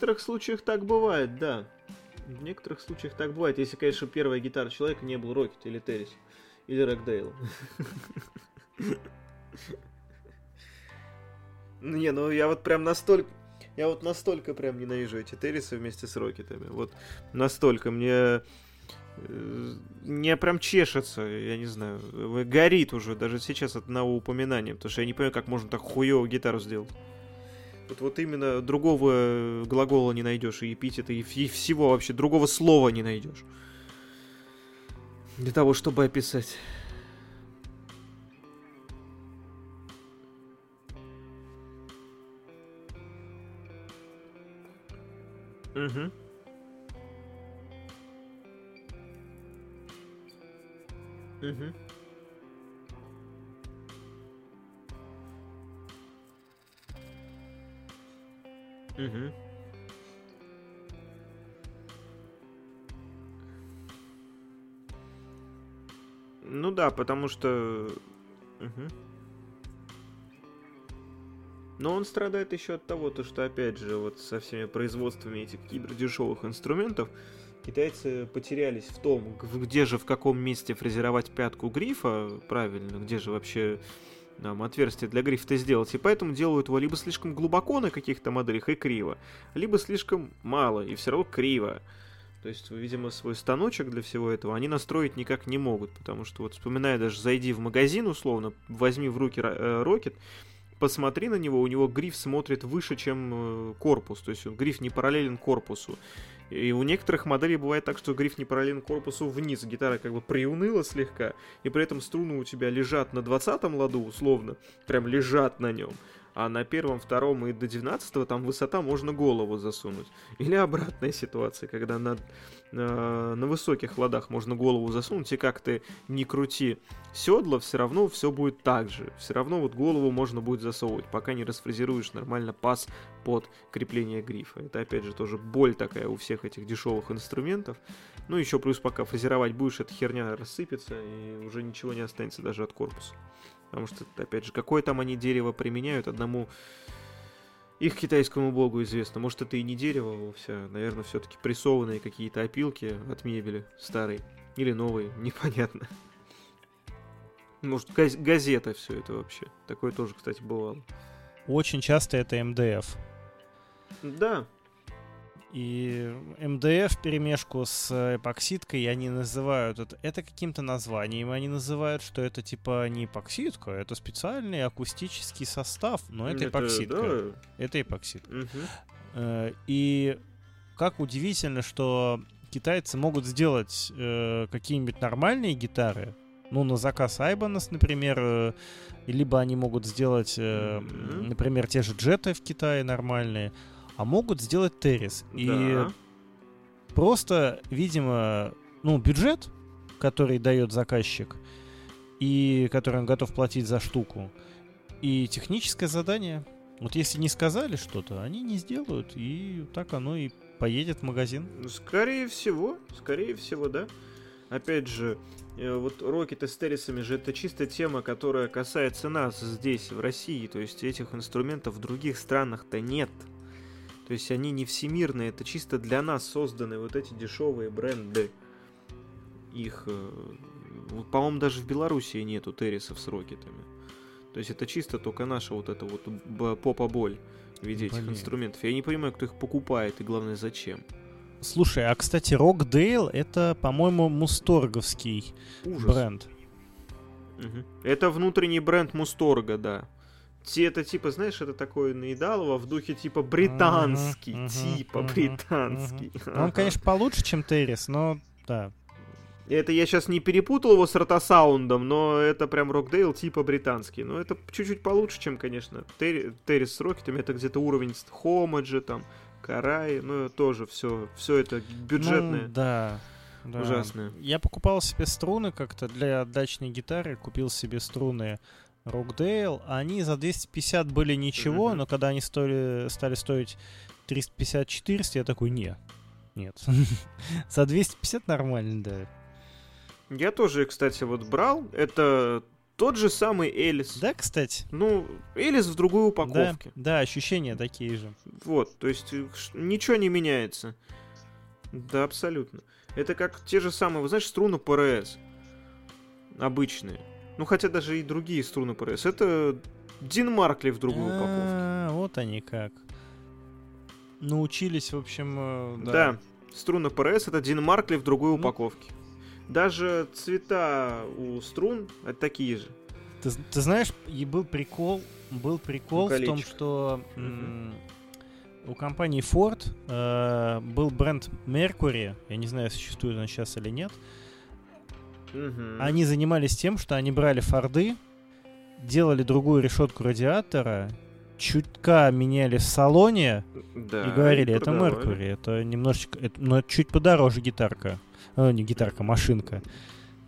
Некоторых случаях так бывает, да. В некоторых случаях так бывает, если, конечно, первая гитара человека не был Рокет или Террис, или Рэкдейл. Не, ну я вот прям настолько... Я вот настолько прям ненавижу эти Террисы вместе с Рокетами. Вот настолько мне... Э, мне прям чешется, я не знаю, горит уже даже сейчас от одного упоминания, потому что я не понимаю, как можно так хуёво гитару сделать. Вот, вот именно другого глагола не найдешь, и эпитета, и, и всего вообще, другого слова не найдешь. Для того, чтобы описать. Угу. Угу. Угу. Ну да, потому что... Угу. Но он страдает еще от того, то, что, опять же, вот со всеми производствами этих кибердешевых инструментов китайцы потерялись в том, где же, в каком месте фрезеровать пятку грифа правильно, где же вообще нам отверстие для грифа сделать, и поэтому делают его либо слишком глубоко на каких-то моделях и криво, либо слишком мало и все равно криво. То есть, видимо, свой станочек для всего этого они настроить никак не могут, потому что вот вспоминая даже зайди в магазин условно, возьми в руки э, Rocket, посмотри на него, у него гриф смотрит выше, чем э, корпус, то есть гриф не параллелен корпусу. И у некоторых моделей бывает так, что гриф не параллелен корпусу вниз, гитара как бы приуныла слегка, и при этом струны у тебя лежат на 20 ладу, условно, прям лежат на нем а на первом, втором и до 12 там высота можно голову засунуть. Или обратная ситуация, когда на, на, на высоких ладах можно голову засунуть, и как ты не крути седла, все равно все будет так же. Все равно вот голову можно будет засовывать, пока не расфрезеруешь нормально паз под крепление грифа. Это опять же тоже боль такая у всех этих дешевых инструментов. Ну еще плюс пока фрезеровать будешь, эта херня рассыпется и уже ничего не останется даже от корпуса. Потому что, опять же, какое там они дерево применяют, одному их китайскому богу известно. Может, это и не дерево вовсе, наверное, все-таки прессованные какие-то опилки от мебели старой. Или новые, непонятно. Может, газ- газета все это вообще. Такое тоже, кстати, бывало. Очень часто это МДФ. Да, и МДФ перемешку с эпоксидкой они называют это, это каким-то названием. Они называют, что это типа не эпоксидка, это специальный акустический состав, но это, это эпоксидка. Да. Это эпоксидка. Угу. И как удивительно, что китайцы могут сделать э, какие-нибудь нормальные гитары, ну, на заказ Айбанас, например, э, либо они могут сделать, э, например, те же джеты в Китае нормальные, а могут сделать террис. И да. просто, видимо, ну, бюджет, который дает заказчик, и который он готов платить за штуку, и техническое задание. Вот если не сказали что-то, они не сделают, и так оно и поедет в магазин. Скорее всего, скорее всего, да. Опять же, э, вот рокеты с террисами же это чисто тема, которая касается нас здесь, в России. То есть этих инструментов в других странах-то нет. То есть они не всемирные, это чисто для нас созданы вот эти дешевые бренды. их, э, по-моему, даже в Беларуси нету террисов с рокетами. То есть это чисто только наша вот эта вот попа-боль в виде Блин. этих инструментов. Я не понимаю, кто их покупает и главное зачем. Слушай, а кстати, Rockdale это, по-моему, мусторговский Ужас. бренд. Угу. Это внутренний бренд Мусторга, да. Это типа, знаешь, это такое наедалово в духе типа британский, uh-huh, uh-huh, типа uh-huh, британский. Uh-huh. Он, конечно, получше, чем Террис, но да. Это я сейчас не перепутал его с ротосаундом, но это прям Рокдейл типа британский. Но это чуть-чуть получше, чем, конечно, Террис с Рокетами. Это где-то уровень Хомаджи, там, Карай, ну тоже все, все это бюджетное. Ну, да. Да. Ужасное. Я покупал себе струны как-то для дачной гитары, купил себе струны Rockdale. Они за 250 были ничего, mm-hmm. но когда они стоили, стали стоить 350-400, я такой, не, нет. за 250 нормально, да. Я тоже, кстати, вот брал. Это тот же самый Элис. Да, кстати. Ну, Элис в другой упаковке. Да, да, ощущения такие же. Вот, то есть э, ничего не меняется. Да, абсолютно. Это как те же самые, вы знаешь, струны ПРС. Обычные. Ну, хотя даже и другие струны ПРС. Это Дин Маркли в другой упаковке. А, вот они как. Научились, в общем, э, да. Да, струны ПРС это Дин Маркли в другой ну. упаковке. Даже цвета у струн это такие же. Ты, ты знаешь, и был прикол, был прикол в том, что у компании Ford э, был бренд Mercury, я не знаю, существует он сейчас или нет. Угу. Они занимались тем, что они брали Форды, делали другую решетку радиатора, чутка меняли в салоне да, и говорили, это Mercury, это немножечко, это, но чуть подороже гитарка. О, не гитарка, машинка.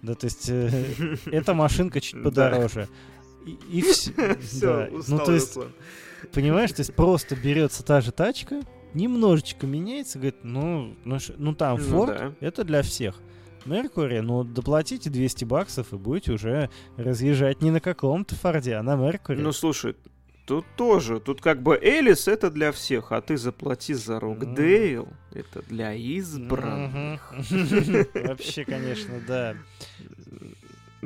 Да, то есть э, эта машинка чуть подороже. И, и все. да. Ну, то есть, Понимаешь, то есть просто берется та же тачка, немножечко меняется, говорит, ну, ну, ну там Ford, ну, да. это для всех. Меркури, ну, доплатите 200 баксов и будете уже разъезжать не на каком-то Форде, а на Меркури. Ну, слушай, тут тоже, тут как бы Элис это для всех, а ты заплати за Рокдейл, mm. это для избранных. Вообще, конечно, да.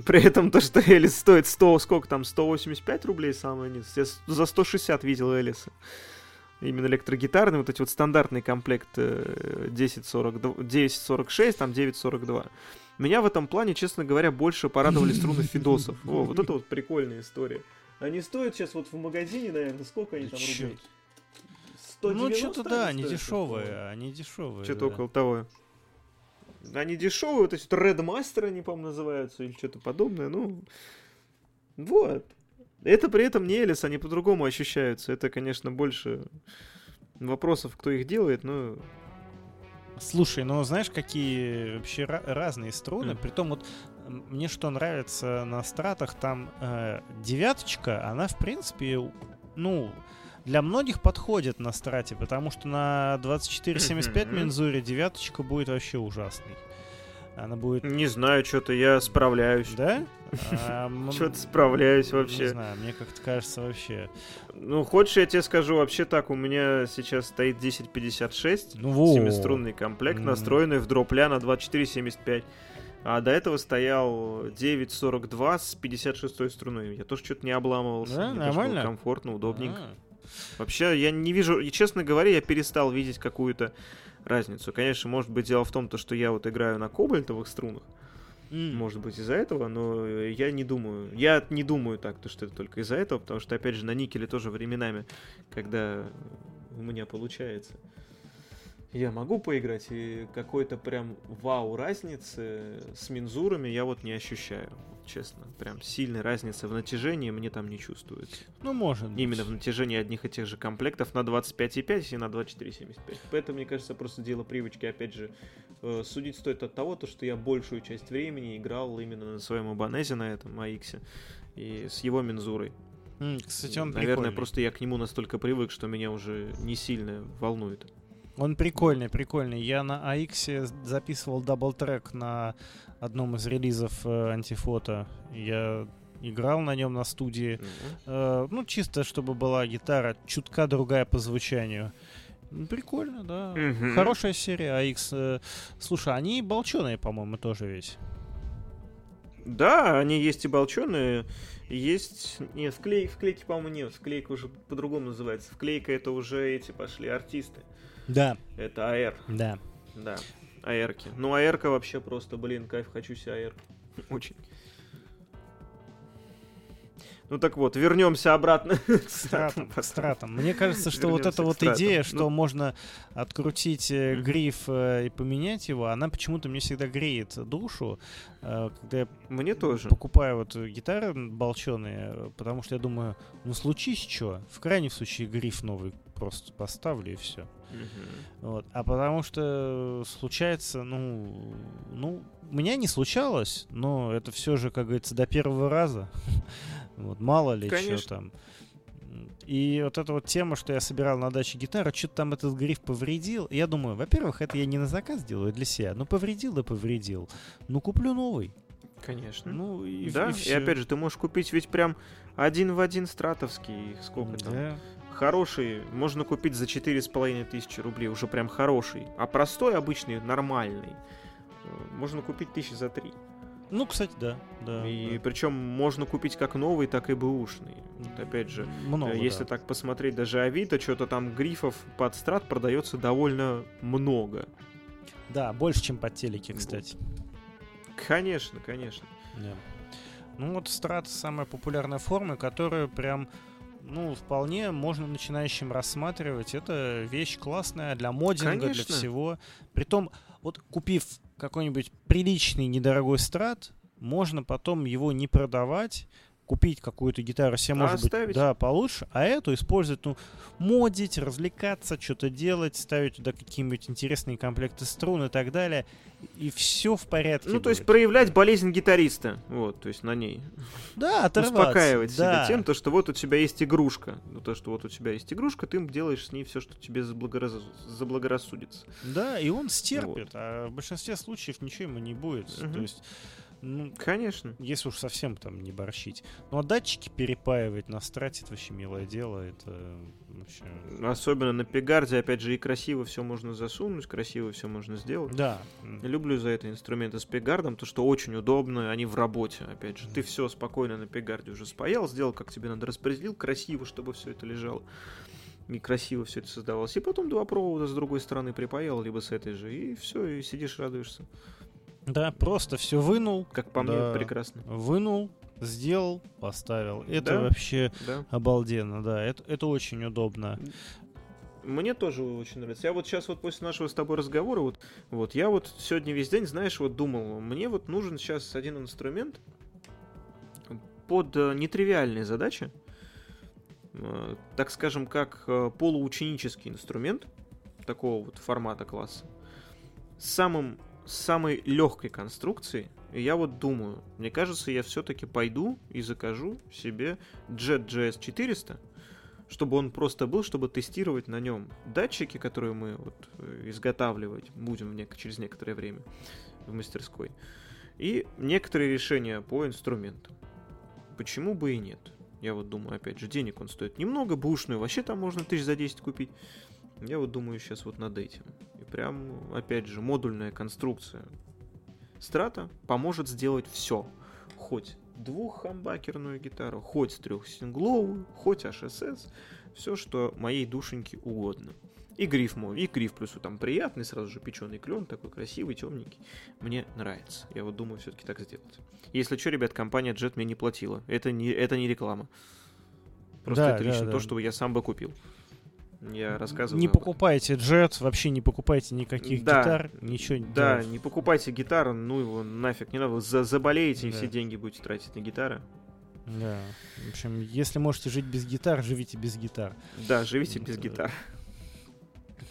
При этом то, что Элис стоит 100, сколько там, 185 рублей самое низ. Я за 160 видел Элиса. Именно электрогитарный, вот эти вот стандартный комплект 1042, э, 1046, там 942. Меня в этом плане, честно говоря, больше порадовали струны Фидосов. О, вот это вот прикольная история. Они стоят сейчас вот в магазине, наверное, сколько они там рублей? 190 ну, что-то да, они дешевые, они дешевые. Что-то да. около того. Они дешевые, то есть Red Master они, по-моему, называются, или что-то подобное, ну... Вот. Это при этом не Элис, они по-другому ощущаются. Это, конечно, больше вопросов, кто их делает, но... Слушай, ну знаешь, какие вообще разные струны. Mm. Притом вот мне что нравится на стратах, там э, девяточка, она в принципе, ну, для многих подходит на страте, потому что на 2475 Мензуре девяточка будет вообще ужасной. Она будет... Не знаю, что-то я справляюсь. Да? Что-то справляюсь вообще. Не знаю, мне как-то кажется вообще. Ну, хочешь, я тебе скажу, вообще так, у меня сейчас стоит 1056, ну, семиструнный комплект, настроенный в дропля на 2475. А до этого стоял 9.42 с 56 струной. Я тоже что-то не обламывался. Да, Мне нормально? комфортно, удобненько. А-а-а. Вообще, я не вижу, и честно говоря, я перестал видеть какую-то разницу. Конечно, может быть, дело в том, то, что я вот играю на кобальтовых струнах. Mm. Может быть, из-за этого, но я не думаю. Я не думаю так, то, что это только из-за этого, потому что, опять же, на никеле тоже временами, когда у меня получается я могу поиграть, и какой-то прям вау разницы с мензурами я вот не ощущаю, честно. Прям сильной разницы в натяжении мне там не чувствуется. Ну, может быть. Именно в натяжении одних и тех же комплектов на 25,5 и на 24,75. Поэтому, мне кажется, просто дело привычки, опять же, э, судить стоит от того, то, что я большую часть времени играл именно на своем Ibanez е, на этом AX, и с его мензурой. Кстати, он Наверное, прикольный. просто я к нему настолько привык, что меня уже не сильно волнует. Он прикольный, прикольный. Я на AX записывал double-track на одном из релизов э, антифото. Я играл на нем на студии. Mm-hmm. Э, ну, чисто, чтобы была гитара чутка другая по звучанию. Прикольно, да. Мгм. Хорошая серия AX. э, Слушай, они болченые, по-моему, тоже ведь. Да, они есть и болченые, есть... Нет, вклей... вклейки, по-моему, нет. Вклейка уже по-другому называется. Вклейка это уже эти пошли артисты. Да, Это АР, да. да. АРки. Ну, АРка вообще просто, блин, кайф, хочу себе АР. Очень. Ну так вот, вернемся обратно к стратам. стратом. Мне кажется, что вот Вернемся эта к вот стратам. идея, что Ну. можно открутить э, гриф э, и поменять его, она почему-то мне всегда греет душу, э, когда я Мне тоже. покупаю вот гитары болченые, потому что я думаю, ну случись что, в крайнем случае гриф новый просто поставлю и все. Мгм. Вот. А потому что случается, ну, ну, у меня не случалось, но это все же, как говорится, до первого раза. Вот, мало ли что там. И вот эта вот тема, что я собирал на даче гитару, что-то там этот гриф повредил. Я думаю, во-первых, это я не на заказ делаю для себя. Ну, повредил да повредил. Ну, куплю новый. Конечно. Ну, и, да, и, всё. опять же, ты можешь купить ведь прям один в один стратовский, их сколько там, Да. Хороший можно купить за четыре с половиной тысячи рублей, уже прям хороший. А простой, обычный, нормальный, э, можно купить тысячи за три. Ну, кстати, да. да и да. причем можно купить как новый, так и бэушный. Вот опять же, много, э, если да. так посмотреть, даже Авито, что-то там грифов под страт продается довольно много. Да, больше, чем под телеки, Вот. кстати. Конечно, конечно. Да. Ну вот страт самая популярная форма, которую прям ну, вполне можно начинающим рассматривать. Это вещь классная для моддинга, для Конечно. всего. Притом, вот купив какой-нибудь приличный недорогой страт, можно потом его не продавать, купить какую-то гитару себе, А может оставить? быть, да, получше, а эту использовать, ну, модить, развлекаться, что-то делать, ставить туда какие-нибудь интересные комплекты струн и так далее, и все в порядке Ну, то есть будет. проявлять болезнь гитариста, вот, то есть на ней. Да, оторваться. успокаивать да. себя тем, то, что вот у тебя есть игрушка. Ну, то, что вот у тебя есть игрушка, ты делаешь с ней все, что тебе заблагораз- заблагорассудится. Да, и он стерпит, а в большинстве случаев ничего ему не будет. Мгм. То есть, ну, Конечно. если уж совсем там не борщить. Ну, а датчики перепаивать на страте это вообще милое дело. Это вообще... Особенно на пегарде, опять же, и красиво все можно засунуть, красиво все можно сделать. Да. Люблю за это инструменты с пегардом, то что очень удобно, они в работе, опять же. Ты все спокойно на пегарде уже спаял, сделал, как тебе надо, распределил, красиво, чтобы все это лежало. И красиво все это создавалось. И потом два провода с другой стороны припаял, либо с этой же, и все, и сидишь, радуешься. Да, просто все вынул, Как по Да. мне, прекрасно. вынул, сделал, поставил. Это Да. вообще Да. обалденно, да. Это, это очень удобно. Мне тоже очень нравится. Я вот сейчас вот после нашего с тобой разговора, вот, вот я вот сегодня весь день, знаешь, вот думал, мне вот нужен сейчас один инструмент под э, нетривиальные задачи, Э, так скажем, как э, полуученический инструмент такого вот формата класса, с самым самой легкой конструкцией. И я вот думаю, мне кажется, я все-таки пойду и закажу себе Jet GS 400, чтобы он просто был, чтобы тестировать на нем датчики, которые мы вот э, изготавливать будем нек- через некоторое время в мастерской, и некоторые решения по инструментам. Почему бы и нет? Я вот думаю, опять же, денег он стоит немного, бушную вообще там можно тысяч за 10 купить. Я вот думаю сейчас вот над этим. И прям, опять же, модульная конструкция. Страта поможет сделать все. Хоть двуххамбакерную гитару, хоть трехсингловую, хоть HSS. Все, что моей душеньке угодно. И гриф мой, и гриф плюс там приятный, сразу же печеный клен, такой красивый, темненький. Мне нравится. Я вот думаю все-таки так сделать. Если что, ребят, компания Jet мне не платила. Это не, это не реклама. Просто Да, это да, лично да. то, что я сам бы купил. Я рассказываю. Не покупайте джет, вообще не покупайте никаких Да. гитар, ничего. Да, не покупайте гитару, ну его нафиг не надо, вы за заболеете и Да. все деньги будете тратить на гитары. Да. В общем, если можете жить без гитар, живите без гитар. Да, живите без гитар.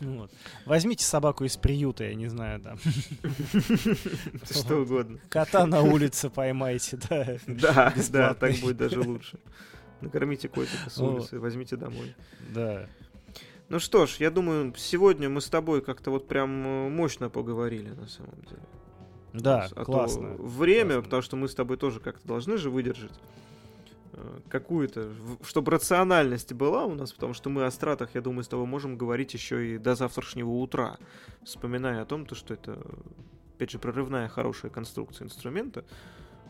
Вот. Возьмите собаку из приюта, я не знаю, там. Что угодно. Кота на улице поймайте, да. Да, да, так будет даже лучше. Накормите котика с улицы, возьмите домой. Да. Ну что ж, я думаю, сегодня мы с тобой как-то вот прям э, мощно поговорили на самом деле. Да, А то классно. Время, классно. потому что мы с тобой тоже как-то должны же выдержать. э, какую-то, чтобы рациональность была у нас, потому что мы о стратах, я думаю, с тобой можем говорить еще и до завтрашнего утра, вспоминая о том, то, что это, опять же, прорывная хорошая конструкция инструмента,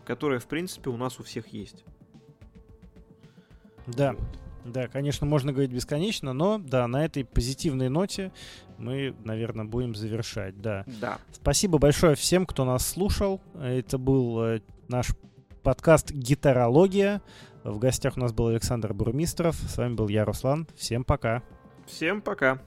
которая, в принципе, у нас у всех есть. Да. Вот. Да, конечно, можно говорить бесконечно, но да, на этой позитивной ноте мы, наверное, будем завершать. Да. Да. Спасибо большое всем, кто нас слушал. Это был э, наш подкаст «Гитарология». В гостях у нас был Александр Бурмистров. С вами был я, Руслан. Всем пока. Всем пока.